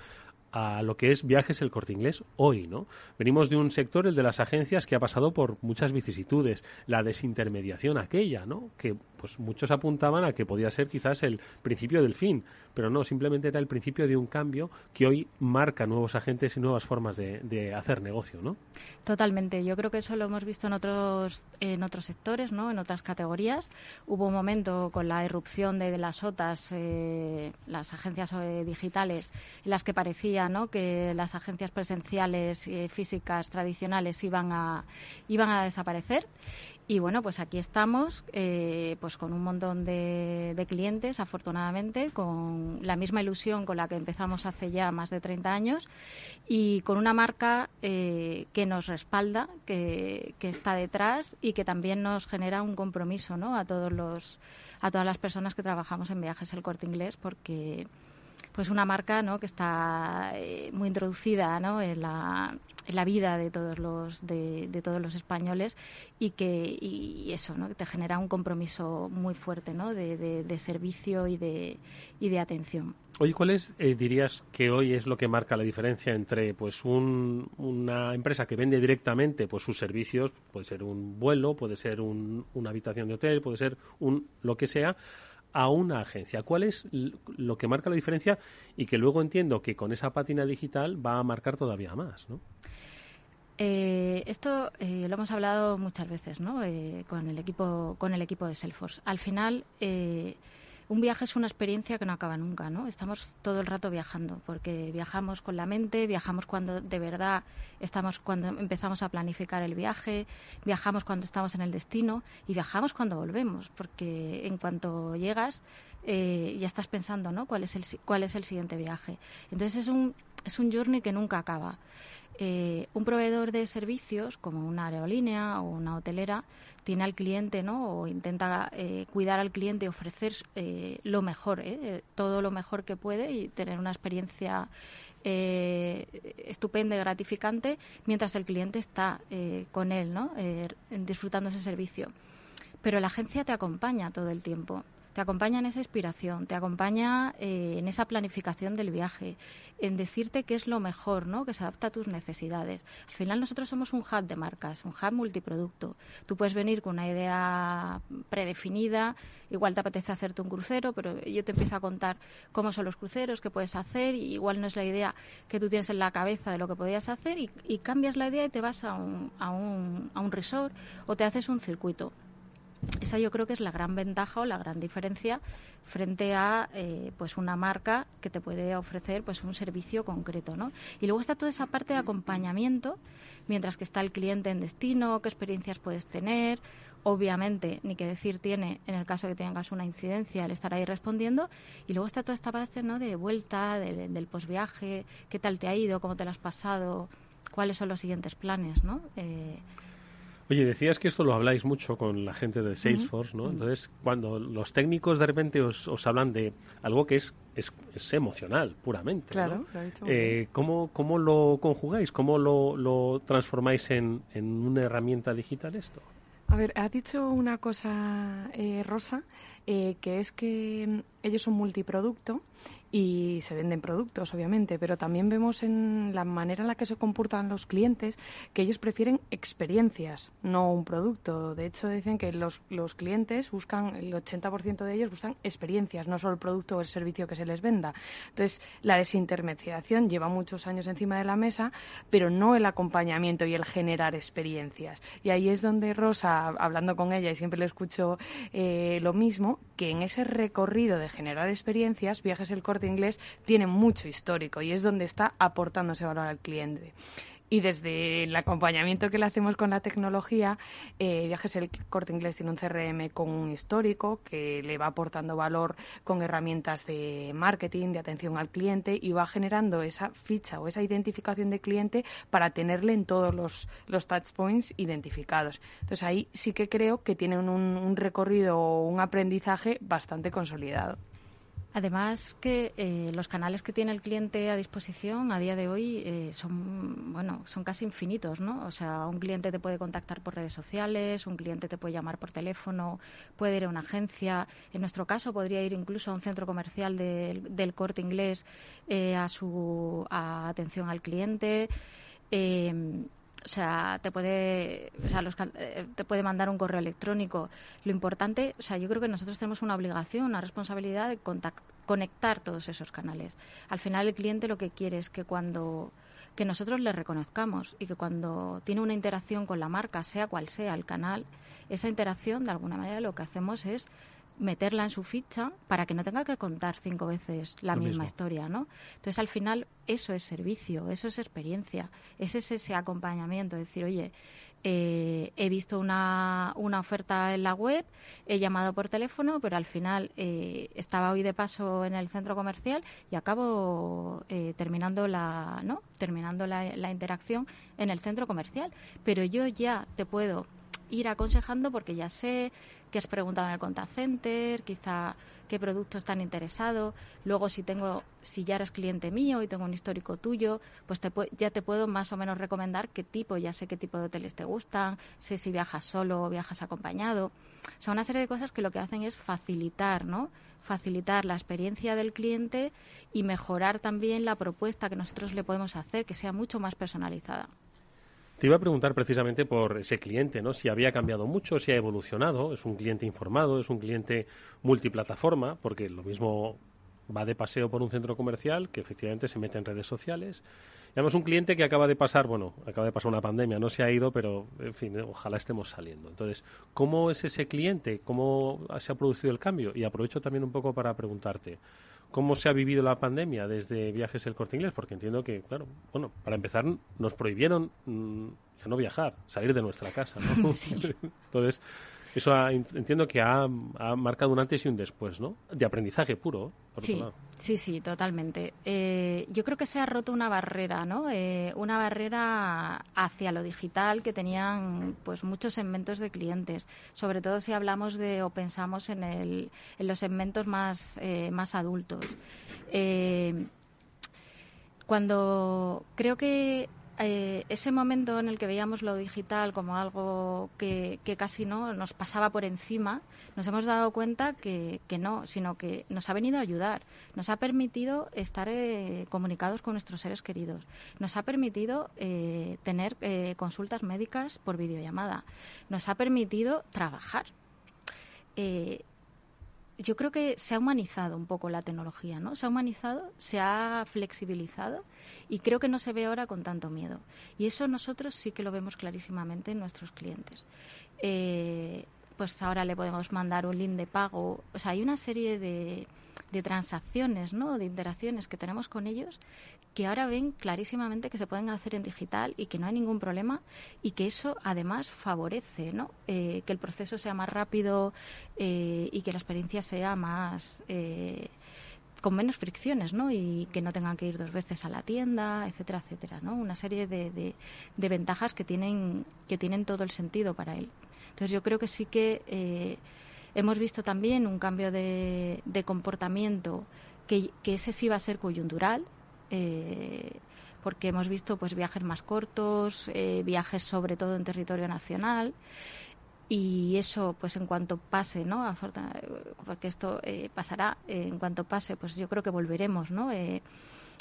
a lo que es viajes el corte inglés hoy, ¿no? Venimos de un sector, el de las agencias, que ha pasado por muchas vicisitudes, la desintermediación aquella, ¿no? Que pues muchos apuntaban a que podía ser quizás el principio del fin, pero no, simplemente era el principio de un cambio que hoy marca nuevos agentes y nuevas formas de, hacer negocio, ¿no? Totalmente. Yo creo que eso lo hemos visto en otros, en otros sectores, ¿no? En otras categorías. Hubo un momento con la irrupción de, las OTAs, eh, las agencias eh, digitales, en las que parecía, ¿no? Que las agencias presenciales eh, físicas tradicionales iban a, iban a desaparecer y bueno, pues aquí estamos, eh, pues con un montón de, clientes, afortunadamente, con la misma ilusión con la que empezamos hace ya más de 30 años y con una marca eh, que nos respalda, que, que, está detrás y que también nos genera un compromiso, ¿no? A todos los, a todas las personas que trabajamos en Viajes El Corte Inglés, porque pues una marca ¿no? que está eh, muy introducida ¿no? en, la, en la vida de todos los de, todos los españoles y que y eso ¿no? que te genera un compromiso muy fuerte ¿no? de, de, servicio y de, y de atención. Oye, ¿cuál es, eh, dirías que hoy es lo que marca la diferencia entre pues un, una empresa que vende directamente pues sus servicios, puede ser un vuelo, puede ser un, una habitación de hotel, puede ser un lo que sea, a una agencia. ¿Cuál es lo que marca la diferencia? Y que luego entiendo que con esa pátina digital va a marcar todavía más, ¿no? Eh, esto eh, lo hemos hablado muchas veces ¿no? Eh, con, el equipo, con el equipo de Salesforce. Al final, un viaje es una experiencia que no acaba nunca. ¿no? Estamos todo el rato viajando, porque viajamos con la mente, viajamos cuando de verdad estamos cuando empezamos a planificar el viaje, viajamos cuando estamos en el destino y viajamos cuando volvemos, porque en cuanto llegas ya estás pensando ¿no? cuál, es el, cuál es el siguiente viaje. Entonces es un, es un journey que nunca acaba. Eh, un proveedor de servicios, como una aerolínea o una hotelera, tiene al cliente, ¿no? O intenta eh, cuidar al cliente ofrecer eh, lo mejor, todo lo mejor que puede y tener una experiencia estupenda y gratificante mientras el cliente está con él, ¿no? disfrutando ese servicio. Pero la agencia te acompaña todo el tiempo te acompaña en esa inspiración, te acompaña eh, en esa planificación del viaje, en decirte qué es lo mejor, ¿no? que se adapta a tus necesidades. Al final nosotros somos un hub de marcas, un hub multiproducto. Tú puedes venir con una idea predefinida, igual te apetece hacerte un crucero, pero yo te empiezo a contar cómo son los cruceros, qué puedes hacer, y igual no es la idea que tú tienes en la cabeza de lo que podías hacer, y, y cambias la idea y te vas a un, a, un, a un resort o te haces un circuito. Esa yo creo que es la gran ventaja o la gran diferencia frente a eh, pues una marca que te puede ofrecer pues un servicio concreto, ¿no? Y luego está toda esa parte de acompañamiento, mientras que está el cliente en destino, qué experiencias puedes tener, obviamente, ni que decir tiene en el caso de que tengas una incidencia el estar ahí respondiendo, y luego está toda esta parte ¿no? de vuelta, del posviaje, qué tal te ha ido, cómo te lo has pasado, cuáles son los siguientes planes, ¿no? Eh, Oye, decías que esto lo habláis mucho con la gente de Salesforce, ¿no? Entonces, cuando los técnicos de repente os, os hablan de algo que es, es, emocional, puramente, claro, eh, ¿cómo, ¿cómo, lo conjugáis? ¿Cómo lo, lo transformáis en, en, una herramienta digital esto? A ver, ha dicho una cosa, eh, Rosa, eh, que es que ellos son multiproducto y se venden productos, obviamente, pero también vemos en la manera en la que se comportan los clientes que ellos prefieren experiencias, no un producto. De hecho, dicen que los, los clientes buscan, el 80% de ellos buscan experiencias, no solo el producto o el servicio que se les venda. Entonces, la desintermediación lleva muchos años encima de la mesa, pero no el acompañamiento y el generar experiencias. Y ahí es donde Rosa, hablando con ella, y siempre le escucho eh, lo mismo, que en ese recorrido de generar experiencias, Viajes el Corte Inglés tiene mucho histórico y es donde está aportando ese valor al cliente y desde el acompañamiento que le hacemos con la tecnología, eh, Viajes el Corte Inglés tiene un CRM con un histórico que le va aportando valor con herramientas de marketing, de atención al cliente y va generando esa ficha o esa identificación de cliente para tenerle en todos los, los touch points identificados. Entonces ahí sí que creo que tienen un, un recorrido o un aprendizaje bastante consolidado. Además que eh, los canales que tiene el cliente a disposición a día de hoy eh, son bueno son casi infinitos, ¿no? O sea, un cliente te puede contactar por redes sociales, un cliente te puede llamar por teléfono, puede ir a una agencia. En nuestro caso podría ir incluso a un centro comercial del Corte Inglés eh, a su atención al cliente. O sea, te puede, o sea, eh, te puede mandar un correo electrónico. Lo importante, o sea, yo creo que nosotros tenemos una obligación, una responsabilidad de conectar todos esos canales. Al final el cliente lo que quiere es que cuando que nosotros le reconozcamos y que cuando tiene una interacción con la marca, sea cual sea el canal, esa interacción de alguna manera lo que hacemos es meterla en su ficha para que no tenga que contar cinco veces la misma historia, ¿no? Entonces, al final, eso es servicio, eso es experiencia, ese es ese acompañamiento, decir, oye, eh, he visto una, una, oferta en la web, he llamado por teléfono, pero al final eh, estaba hoy de paso en el centro comercial y acabo eh, terminando la, ¿no? terminando la, la interacción en el centro comercial. Pero yo ya te puedo ir aconsejando porque ya sé que has preguntado en el contact center, quizá qué productos están interesados. Luego, si tengo, si ya eres cliente mío y tengo un histórico tuyo, pues te, ya te puedo más o menos recomendar qué tipo, ya sé qué tipo de hoteles te gustan, sé si viajas solo o viajas acompañado. Son una serie de cosas que lo que hacen es facilitar, ¿no? Facilitar la experiencia del cliente y mejorar también la propuesta que nosotros le podemos hacer, que sea mucho más personalizada. Te iba a preguntar precisamente por ese cliente, ¿no? Si había cambiado mucho, si ha evolucionado, es un cliente informado, es un cliente multiplataforma, porque lo mismo va de paseo por un centro comercial, que efectivamente se mete en redes sociales. Y además un cliente que acaba de pasar, bueno, acaba de pasar una pandemia, no se ha ido, pero en fin, ojalá estemos saliendo. Entonces, ¿cómo es ese cliente? ¿Cómo se ha producido el cambio? Y aprovecho también un poco para preguntarte, ¿cómo se ha vivido la pandemia desde Viajes el Corte Inglés? Porque entiendo que, claro, bueno, para empezar, nos prohibieron mm, ya no viajar, salir de nuestra casa, ¿no? (laughs) (laughs) Entonces, eso entiendo que ha, marcado un antes y un después, ¿no? De aprendizaje puro, por sí, Sí, sí, totalmente. Eh, yo creo que se ha roto una barrera, ¿no? Eh, una barrera hacia lo digital que tenían pues muchos segmentos de clientes, sobre todo si hablamos de o pensamos en, el, en los segmentos más, eh, más adultos. cuando creo que eh, ese momento en el que veíamos lo digital como algo que, casi no nos pasaba por encima, nos hemos dado cuenta que, no, sino que nos ha venido a ayudar, nos ha permitido estar eh, comunicados con nuestros seres queridos, nos ha permitido eh, tener consultas médicas por videollamada, nos ha permitido trabajar yo creo que se ha humanizado un poco la tecnología, ¿no? Se ha humanizado, se ha flexibilizado y creo que no se ve ahora con tanto miedo. Y eso nosotros sí que lo vemos clarísimamente en nuestros clientes. Eh, pues ahora le podemos mandar un link de pago. O sea, hay una serie de, de transacciones, ¿no? De interacciones que tenemos con ellos que ahora ven clarísimamente que se pueden hacer en digital y que no hay ningún problema y que eso además favorece ¿no? Eh, que el proceso sea más rápido eh, y que la experiencia sea más eh, con menos fricciones ¿no? y que no tengan que ir dos veces a la tienda, etcétera, etcétera. ¿no? Una serie de, ventajas que tienen, que tienen todo el sentido para él. Entonces yo creo que sí que hemos visto también un cambio de, comportamiento que ese sí va a ser coyuntural, eh, porque hemos visto pues viajes más cortos, eh, viajes sobre todo en territorio nacional y eso pues en cuanto pase, ¿no? Porque esto eh, pasará, en cuanto pase, pues yo creo que volveremos, ¿no?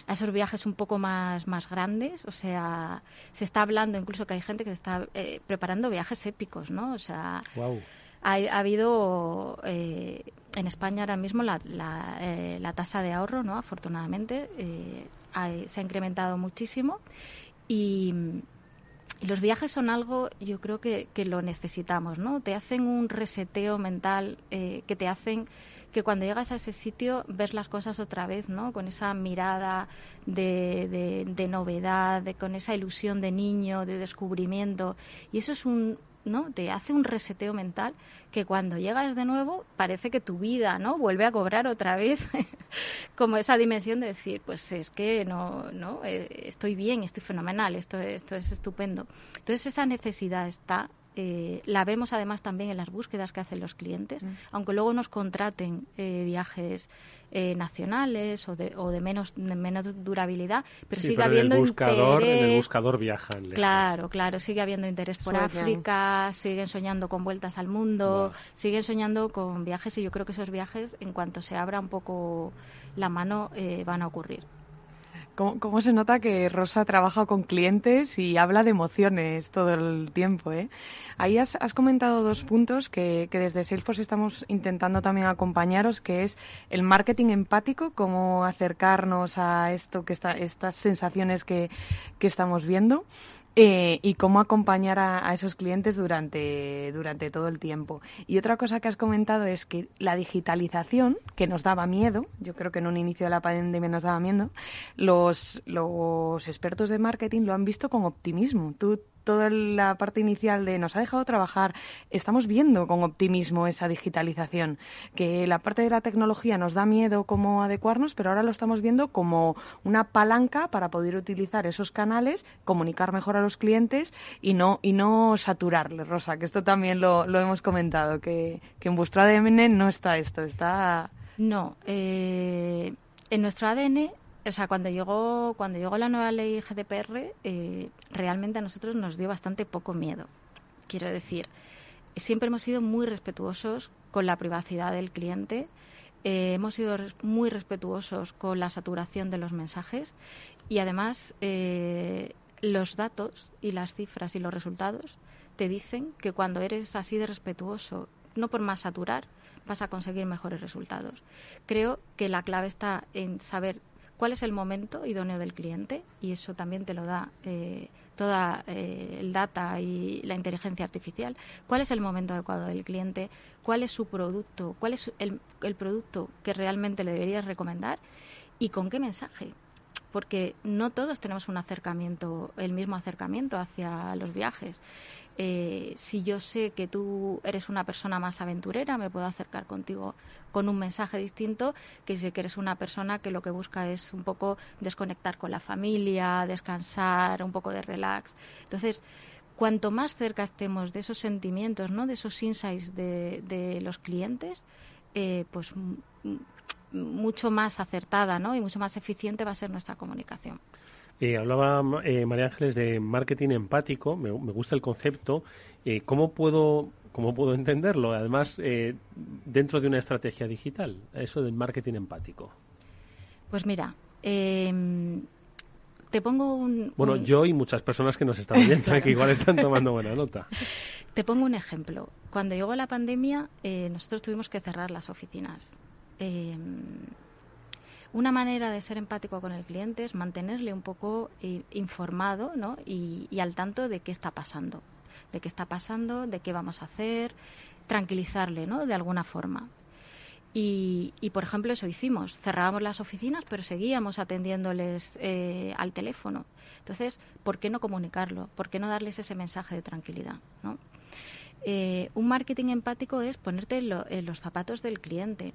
a esos viajes un poco más, más grandes. O sea, se está hablando incluso que hay gente que se está preparando viajes épicos, ¿no? O sea, ha, habido eh, en España ahora mismo la, la, eh, la, tasa de ahorro, ¿no? Afortunadamente, eh, se ha incrementado muchísimo y, los viajes son algo, yo creo que, que, lo necesitamos, ¿no? Te hacen un reseteo mental que te hacen que cuando llegas a ese sitio ves las cosas otra vez, ¿no? Con esa mirada de, de, de novedad, de, con esa ilusión de niño, de descubrimiento. Y eso es un, ¿no? Te hace un reseteo mental que cuando llegas de nuevo parece que tu vida, ¿no? Vuelve a cobrar otra vez (laughs) como esa dimensión de decir, pues es que no, no, eh, estoy bien, estoy fenomenal, esto, esto es estupendo. Entonces esa necesidad está eh, la vemos además también en las búsquedas que hacen los clientes, mm. aunque luego nos contraten eh, viajes eh, nacionales o de, o de menos de menos durabilidad, pero sigue habiendo buscador, interés. En el buscador viajan. Claro, claro, sigue habiendo interés por África, siguen soñando con vueltas al mundo, siguen soñando con viajes y yo creo que esos viajes, en cuanto se abra un poco la mano, van a ocurrir. ¿Cómo, se nota que Rosa trabaja con clientes y habla de emociones todo el tiempo? ¿eh? Ahí has, comentado dos puntos que, desde Salesforce estamos intentando también acompañaros, que es el marketing empático, cómo acercarnos a esto, que está, estas sensaciones que, que estamos viendo. Eh, y cómo acompañar a, esos clientes durante, durante todo el tiempo. Y otra cosa que has comentado es que la digitalización, que nos daba miedo, yo creo que en un inicio de la pandemia nos daba miedo, los, los expertos de marketing lo han visto con optimismo. Tú toda la parte inicial de nos ha dejado trabajar, estamos viendo con optimismo esa digitalización, que la parte de la tecnología nos da miedo cómo adecuarnos, pero ahora lo estamos viendo como una palanca para poder utilizar esos canales, comunicar mejor a los clientes y no, y no saturarles, Rosa, que esto también lo, hemos comentado, que, en vuestro ADN no está esto, está... No, eh, en nuestro ADN o sea, cuando llegó, cuando llegó la nueva ley GDPR, eh, realmente a nosotros nos dio bastante poco miedo. Quiero decir, siempre hemos sido muy respetuosos con la privacidad del cliente, eh, hemos sido muy respetuosos con la saturación de los mensajes y además eh, los datos y las cifras y los resultados te dicen que cuando eres así de respetuoso, no por más saturar, vas a conseguir mejores resultados. Creo que la clave está en saber cuál es el momento idóneo del cliente y eso también te lo da eh, toda eh, el data y la inteligencia artificial. ¿Cuál es el momento adecuado del cliente? ¿Cuál es su producto? ¿Cuál es el, el producto que realmente le deberías recomendar? ¿Y con qué mensaje? porque no todos tenemos un acercamiento, el mismo acercamiento hacia los viajes. Eh, si yo sé que tú eres una persona más aventurera, me puedo acercar contigo con un mensaje distinto que si eres una persona que lo que busca es un poco desconectar con la familia, descansar, un poco de relax. Entonces, cuanto más cerca estemos de esos sentimientos, ¿no? de esos insights de, los clientes, eh, pues mucho más acertada ¿no? y mucho más eficiente va a ser nuestra comunicación. Eh, hablaba eh, María Ángeles de marketing empático, me, gusta el concepto. Eh, ¿cómo, puedo, ¿Cómo puedo entenderlo? Además, dentro de una estrategia digital, eso del marketing empático. Pues mira, em, te pongo un... Bueno, yo y muchas personas que nos están viendo, (laughs) que igual están tomando buena nota. Te pongo un ejemplo. Cuando llegó la pandemia, nosotros tuvimos que cerrar las oficinas. Una manera de ser empático con el cliente es mantenerle un poco eh, informado ¿no? y, al tanto de qué está pasando, de qué está pasando, de qué vamos a hacer, tranquilizarle ¿no? de alguna forma. Y, por ejemplo, eso hicimos. Cerrábamos las oficinas, pero seguíamos atendiéndoles eh, al teléfono. Entonces, ¿por qué no comunicarlo? ¿Por qué no darles ese mensaje de tranquilidad? Eh, un marketing empático es ponerte en, los zapatos del cliente.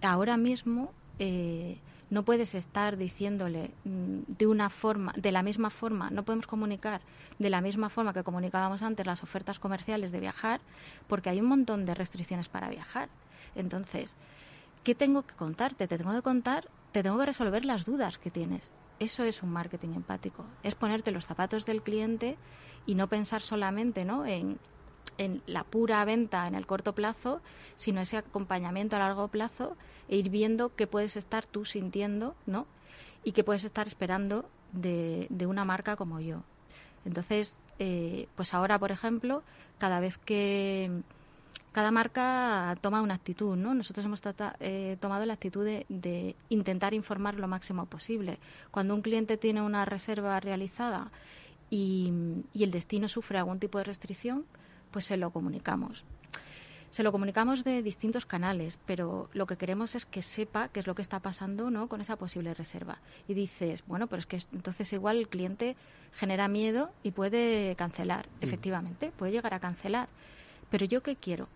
Ahora mismo no puedes estar diciéndole mm, de una forma, de la misma forma, no podemos comunicar de la misma forma que comunicábamos antes las ofertas comerciales de viajar, porque hay un montón de restricciones para viajar. Entonces, ¿qué tengo que contarte? Te tengo que contar, te tengo que resolver las dudas que tienes. Eso es un marketing empático, es ponerte los zapatos del cliente y no pensar solamente ¿no? en en la pura venta en el corto plazo, sino ese acompañamiento a largo plazo e ir viendo qué puedes estar tú sintiendo, ¿no? Y qué puedes estar esperando de, de una marca como yo. Entonces, eh, pues ahora, por ejemplo, cada vez que cada marca toma una actitud, ¿no? Nosotros hemos eh, tomado la actitud de, de, intentar informar lo máximo posible. Cuando un cliente tiene una reserva realizada y, y el destino sufre algún tipo de restricción, pues se lo comunicamos. Se lo comunicamos de distintos canales, pero lo que queremos es que sepa qué es lo que está pasando ¿no? con esa posible reserva. Y dices, bueno, pero es que entonces igual el cliente genera miedo y puede cancelar. Mm. Efectivamente, puede llegar a cancelar. Pero yo qué quiero?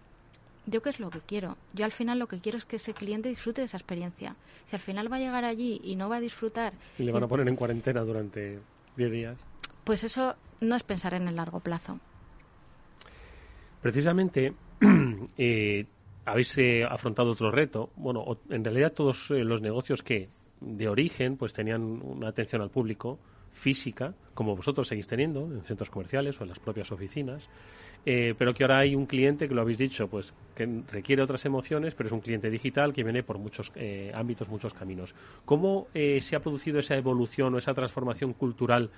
¿Yo qué es lo que quiero? Yo al final lo que quiero es que ese cliente disfrute de esa experiencia. Si al final va a llegar allí y no va a disfrutar... Y le van a poner en cuarentena durante 10 días. Pues eso no es pensar en el largo plazo. Precisamente (clears throat) eh, habéis eh, afrontado otro reto. Bueno, en realidad todos eh, los negocios que de origen pues tenían una atención al público física, como vosotros seguís teniendo en centros comerciales o en las propias oficinas, pero que ahora hay un cliente que lo habéis dicho, pues que requiere otras emociones, pero es un cliente digital que viene por muchos ámbitos, muchos caminos. ¿Cómo se ha producido esa evolución o esa transformación cultural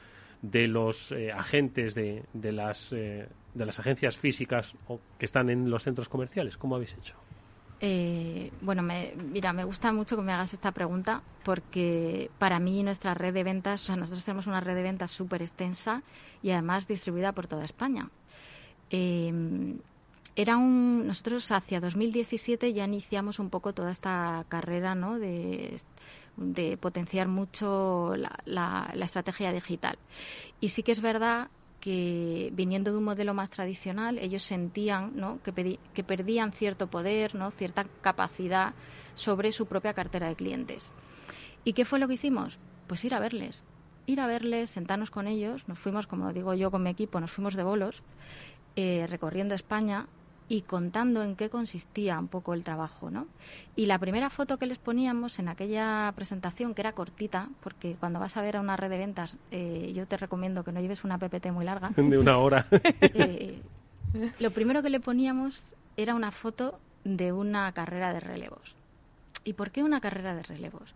de los agentes de, de las de las agencias físicas o que están en los centros comerciales? ¿Cómo habéis hecho? Eh, bueno, me, mira, me gusta mucho que me hagas esta pregunta porque para mí nuestra red de ventas, o sea, nosotros tenemos una red de ventas súper extensa y además distribuida por toda España. Eh, era un, nosotros hacia 2017 ya iniciamos un poco toda esta carrera ¿no? de, de potenciar mucho la, la, estrategia digital. Y sí que es verdad que viniendo de un modelo más tradicional, ellos sentían ¿no? que, que perdían cierto poder, ¿no? cierta capacidad sobre su propia cartera de clientes. ¿Y qué fue lo que hicimos? Pues ir a verles, ir a verles, sentarnos con ellos. Nos fuimos, como digo yo con mi equipo, nos fuimos de bolos, eh, recorriendo España y contando en qué consistía un poco el trabajo, ¿no? Y la primera foto que les poníamos en aquella presentación, que era cortita, porque cuando vas a ver a una red de ventas, eh, yo te recomiendo que no lleves una PPT muy larga. (laughs) De una hora. (laughs) Eh, lo primero que le poníamos era una foto de una carrera de relevos. ¿Y por qué una carrera de relevos?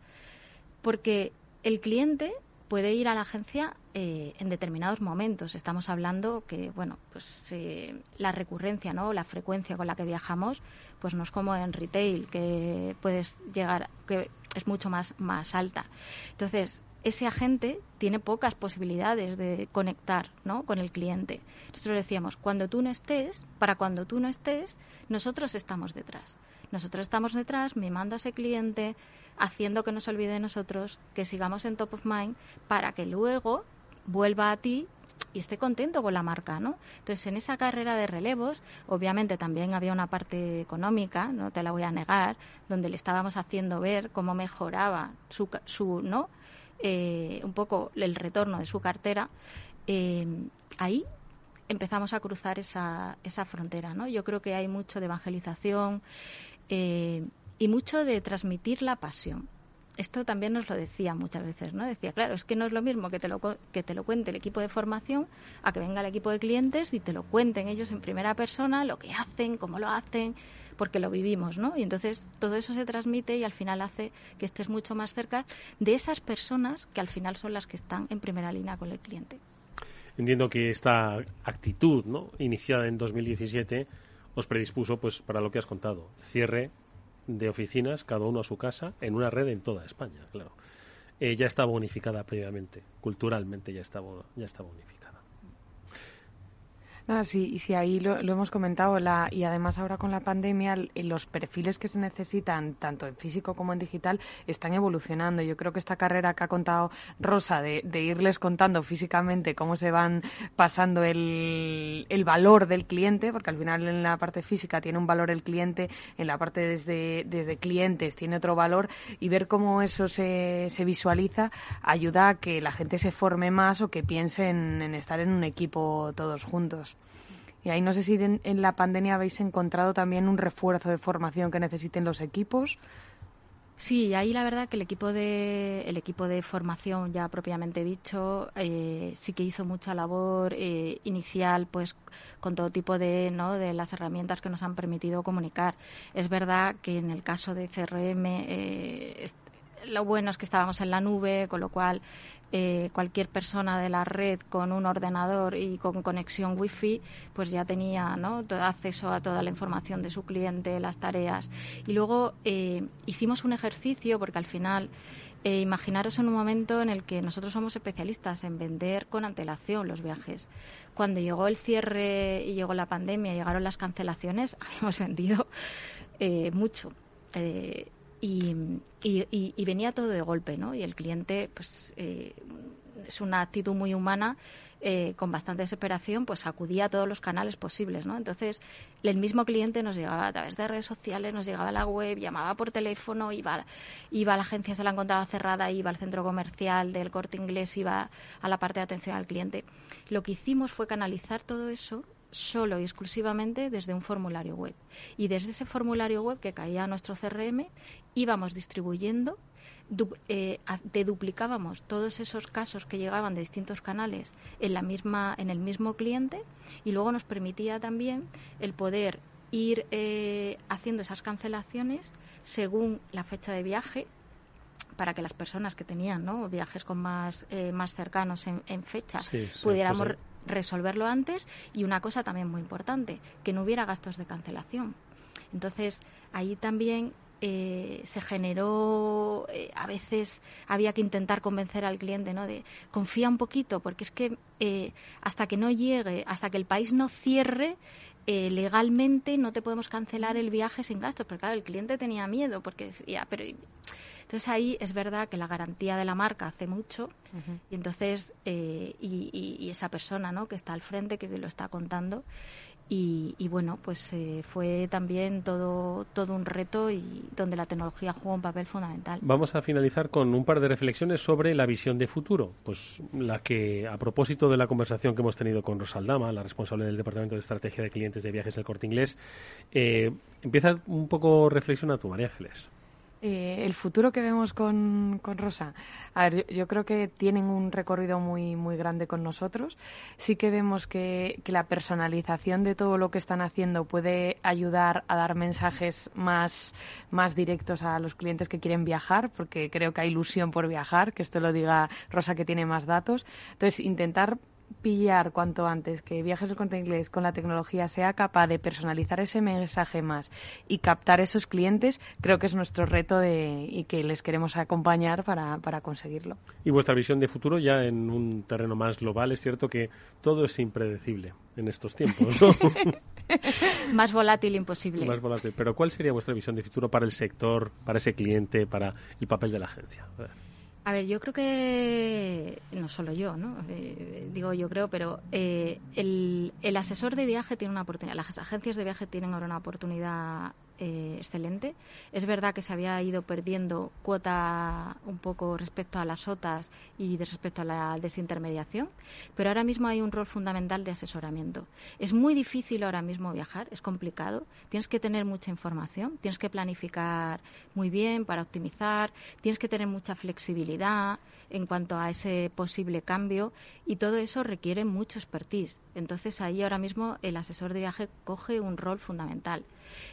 Porque el cliente puede ir a la agencia eh, en determinados momentos. Estamos hablando que, bueno, pues eh, la recurrencia, ¿no? La frecuencia con la que viajamos, pues no es como en retail, que puedes llegar, que es mucho más, más alta. Entonces, ese agente tiene pocas posibilidades de conectar ¿no? con el cliente. Nosotros decíamos, cuando tú no estés, para cuando tú no estés, nosotros estamos detrás. Nosotros estamos detrás mimando a ese cliente, haciendo que no se olvide de nosotros, que sigamos en top of mind, para que luego vuelva a ti y esté contento con la marca, ¿no? Entonces, en esa carrera de relevos, obviamente también había una parte económica, no te la voy a negar, donde le estábamos haciendo ver cómo mejoraba su, su ¿no? Eh, un poco el retorno de su cartera, eh, ahí empezamos a cruzar esa, esa frontera. ¿no? Yo creo que hay mucho de evangelización eh, y mucho de transmitir la pasión. Esto también nos lo decía muchas veces, ¿no? Decía, claro, es que no es lo mismo que te lo, que te lo cuente el equipo de formación a que venga el equipo de clientes y te lo cuenten ellos en primera persona, lo que hacen, cómo lo hacen, porque lo vivimos, ¿no? Y entonces todo eso se transmite y al final hace que estés mucho más cerca de esas personas que al final son las que están en primera línea con el cliente. Entiendo que esta actitud, ¿no? iniciada en 2017 os predispuso pues para lo que has contado, cierre de oficinas, cada uno a su casa, en una red en toda España, claro. Eh, ya estaba unificada previamente, culturalmente ya estaba, ya estaba unificada. Nada, sí, y sí, ahí lo, hemos comentado, la, y además ahora con la pandemia, los perfiles que se necesitan, tanto en físico como en digital, están evolucionando. Yo creo que esta carrera que ha contado Rosa, de, irles contando físicamente cómo se van pasando el, el, valor del cliente, porque al final en la parte física tiene un valor el cliente, en la parte desde, desde clientes tiene otro valor, y ver cómo eso se, se visualiza ayuda a que la gente se forme más o que piense en estar en un equipo todos juntos. Y ahí no sé si en, la pandemia habéis encontrado también un refuerzo de formación que necesiten los equipos. Sí, ahí la verdad que el equipo de el equipo de formación ya propiamente dicho eh, sí que hizo mucha labor eh, inicial, pues con todo tipo de no de las herramientas que nos han permitido comunicar. Es verdad que en el caso de CRM eh, lo bueno es que estábamos en la nube, con lo cual eh, cualquier persona de la red con un ordenador y con conexión wifi pues ya tenía ¿no? acceso a toda la información de su cliente, las tareas. Y luego eh, hicimos un ejercicio porque al final eh, imaginaros en un momento en el que nosotros somos especialistas en vender con antelación los viajes. Cuando llegó el cierre y llegó la pandemia, llegaron las cancelaciones, (laughs) habíamos vendido mucho. Y, venía todo de golpe, ¿no? Y el cliente, pues, eh, es una actitud muy humana, eh, con bastante desesperación, pues acudía a todos los canales posibles, ¿no? Entonces, el mismo cliente nos llegaba a través de redes sociales, nos llegaba a la web, llamaba por teléfono, iba, iba a la agencia, se la encontraba cerrada, iba al centro comercial del corte inglés, iba a la parte de atención al cliente. Lo que hicimos fue canalizar todo eso solo y exclusivamente desde un formulario web. Y desde ese formulario web que caía a nuestro CRM íbamos distribuyendo, eh, deduplicábamos todos esos casos que llegaban de distintos canales en, la misma, en el mismo cliente y luego nos permitía también el poder ir eh, haciendo esas cancelaciones según la fecha de viaje para que las personas que tenían ¿no? viajes con más, eh, más cercanos en, fecha pudiéramos resolverlo antes y una cosa también muy importante, que no hubiera gastos de cancelación. Entonces, ahí también eh, se generó, eh, a veces había que intentar convencer al cliente, ¿no? De confía un poquito, porque es que eh, hasta que no llegue, hasta que el país no cierre, legalmente no te podemos cancelar el viaje sin gastos. Porque claro, el cliente tenía miedo, porque decía, pero entonces ahí es verdad que la garantía de la marca hace mucho y entonces eh, y, esa persona ¿no? que está al frente que lo está contando y, bueno pues eh, fue también todo todo un reto y donde la tecnología juega un papel fundamental. Vamos a finalizar con un par de reflexiones sobre la visión de futuro, pues la que a propósito de la conversación que hemos tenido con Rosaldama, la responsable del departamento de estrategia de clientes de viajes del Corte Inglés, eh, empieza un poco reflexiona tú, María Ángeles. Eh, el futuro que vemos con, con Rosa, a ver, yo, creo que tienen un recorrido muy, muy grande con nosotros. Sí que vemos que, que, la personalización de todo lo que están haciendo puede ayudar a dar mensajes más, más directos a los clientes que quieren viajar, porque creo que hay ilusión por viajar, que esto lo diga Rosa que tiene más datos. Entonces, intentar pillar cuanto antes que Viajes del Corte Inglés con la tecnología sea capaz de personalizar ese mensaje más y captar esos clientes, creo que es nuestro reto de, y que les queremos acompañar para, para conseguirlo. Y vuestra visión de futuro ya en un terreno más global, es cierto que todo es impredecible en estos tiempos, ¿no? (laughs) más volátil imposible. Más volátil. Pero ¿cuál sería vuestra visión de futuro para el sector, para ese cliente, para el papel de la agencia? A ver, yo creo que, no solo yo, ¿no? Eh, digo yo creo, pero eh, el, el asesor de viaje tiene una oportunidad, las agencias de viaje tienen ahora una oportunidad eh, excelente. Es verdad que se había ido perdiendo cuota un poco respecto a las OTAs y respecto a la desintermediación, pero ahora mismo hay un rol fundamental de asesoramiento. Es muy difícil ahora mismo viajar, es complicado, tienes que tener mucha información, tienes que planificar muy bien para optimizar, tienes que tener mucha flexibilidad en cuanto a ese posible cambio y todo eso requiere mucho expertise. Entonces ahí ahora mismo el asesor de viaje coge un rol fundamental.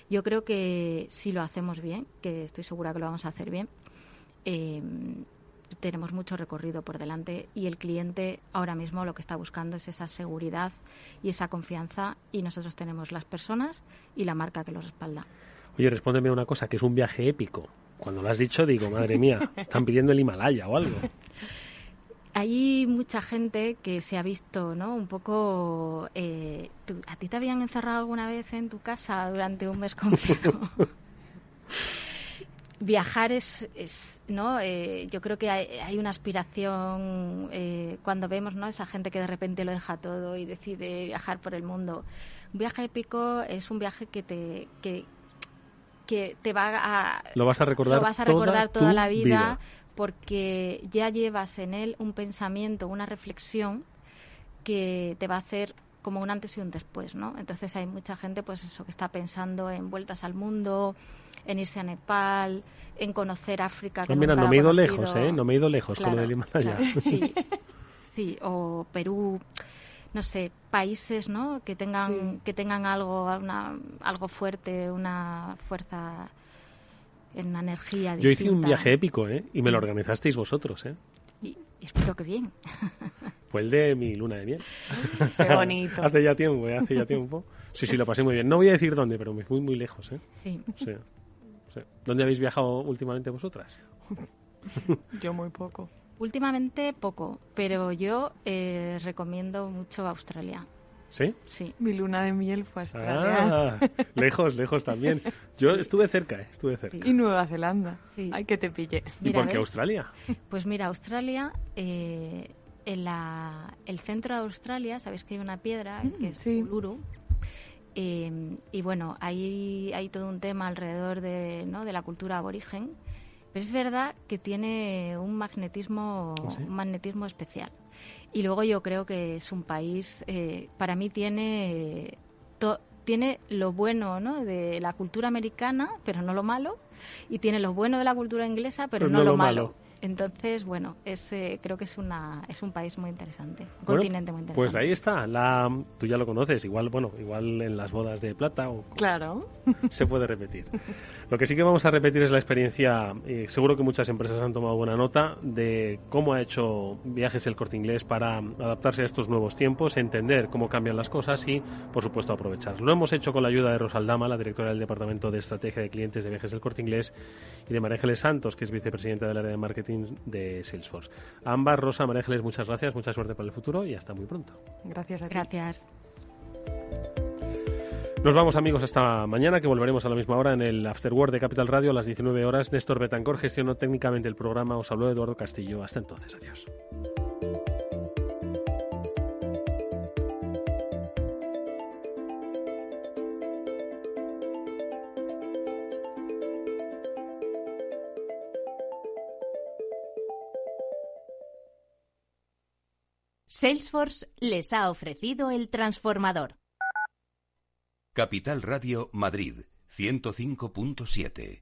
Yo creo que si lo hacemos bien, que estoy segura que lo vamos a hacer bien, eh, tenemos mucho recorrido por delante y el cliente ahora mismo lo que está buscando es esa seguridad y esa confianza y nosotros tenemos las personas y la marca que los respalda. Oye, respóndeme una cosa, que es un viaje épico. Cuando lo has dicho digo, madre mía, están pidiendo el Himalaya o algo. Hay mucha gente que se ha visto, ¿no? Un poco... Eh, ¿A ti te habían encerrado alguna vez en tu casa durante un mes completo? (laughs) Viajar es, es ¿no? Eh, yo creo que hay, una aspiración eh, cuando vemos, ¿no? Esa gente que de repente lo deja todo y decide viajar por el mundo. Un viaje épico es un viaje que te... Que, que te va a... Lo vas a recordar, lo vas a recordar toda, la vida porque ya llevas en él un pensamiento, una reflexión que te va a hacer como un antes y un después, ¿no? Entonces hay mucha gente, pues eso, que está pensando en vueltas al mundo, en irse a Nepal, en conocer África. Que mira, no me he ido lejos, ¿eh? No me he ido lejos con lo del Himalaya. (laughs) sí, sí, o Perú, no sé, países, ¿no? Que tengan, que tengan algo, una, algo fuerte, una fuerza en una energía Yo hice un viaje épico, ¿eh? Y me lo organizasteis vosotros, ¿eh? Y, espero que bien. (laughs) Fue el de mi luna de miel. (laughs) Qué bonito. (laughs) hace ya tiempo, ¿eh? Hace ya tiempo. Sí, sí, lo pasé muy bien. No voy a decir dónde, pero me fui muy lejos, ¿eh? Sí. sí. ¿Dónde habéis viajado últimamente vosotras? yo muy poco. Últimamente poco, pero yo eh, recomiendo mucho Australia. ¿Sí? Sí. Mi luna de miel fue Australia. Ah, (laughs) lejos, lejos también. Yo estuve cerca, eh, estuve cerca. Y Nueva Zelanda. Sí. Ay, que te pille. ¿Y por qué Australia? Pues mira, Australia, eh, en la, el centro de Australia, sabéis que hay una piedra mm, que es Uluru. Eh, y bueno, ahí hay todo un tema alrededor de, ¿no? de la cultura aborigen. Pero es verdad que tiene un magnetismo, ¿Ah, un magnetismo especial. Y luego yo creo que es un país, eh, para mí tiene, tiene lo bueno ¿no? de la cultura americana, pero no lo malo, y tiene lo bueno de la cultura inglesa, pero, no, lo, malo. Entonces, bueno, es, eh, creo que es, una, es un país muy interesante, un continente muy interesante. Pues ahí está, la, tú ya lo conoces, igual, bueno, igual en las bodas de plata o claro. se puede repetir. Lo que sí que vamos a repetir es la experiencia, y seguro que muchas empresas han tomado buena nota, de cómo ha hecho viajes el corte inglés para adaptarse a estos nuevos tiempos, entender cómo cambian las cosas y, por supuesto, aprovechar. Lo hemos hecho con la ayuda de Rosaldama, la directora del Departamento de Estrategia de Clientes de Viajes del corte inglés, y de María Ángeles Santos, que es vicepresidenta del área de marketing de Salesforce. ambas, Rosa, María muchas gracias, mucha suerte para el futuro y hasta muy pronto. Gracias a Gracias. Nos vamos amigos hasta mañana que volveremos a la misma hora en el After de Capital Radio a las 19 horas. Néstor Betancor gestionó técnicamente el programa. Os habló Eduardo Castillo. Hasta entonces. Adiós. Salesforce les ha ofrecido el transformador. Capital Radio Madrid 105.7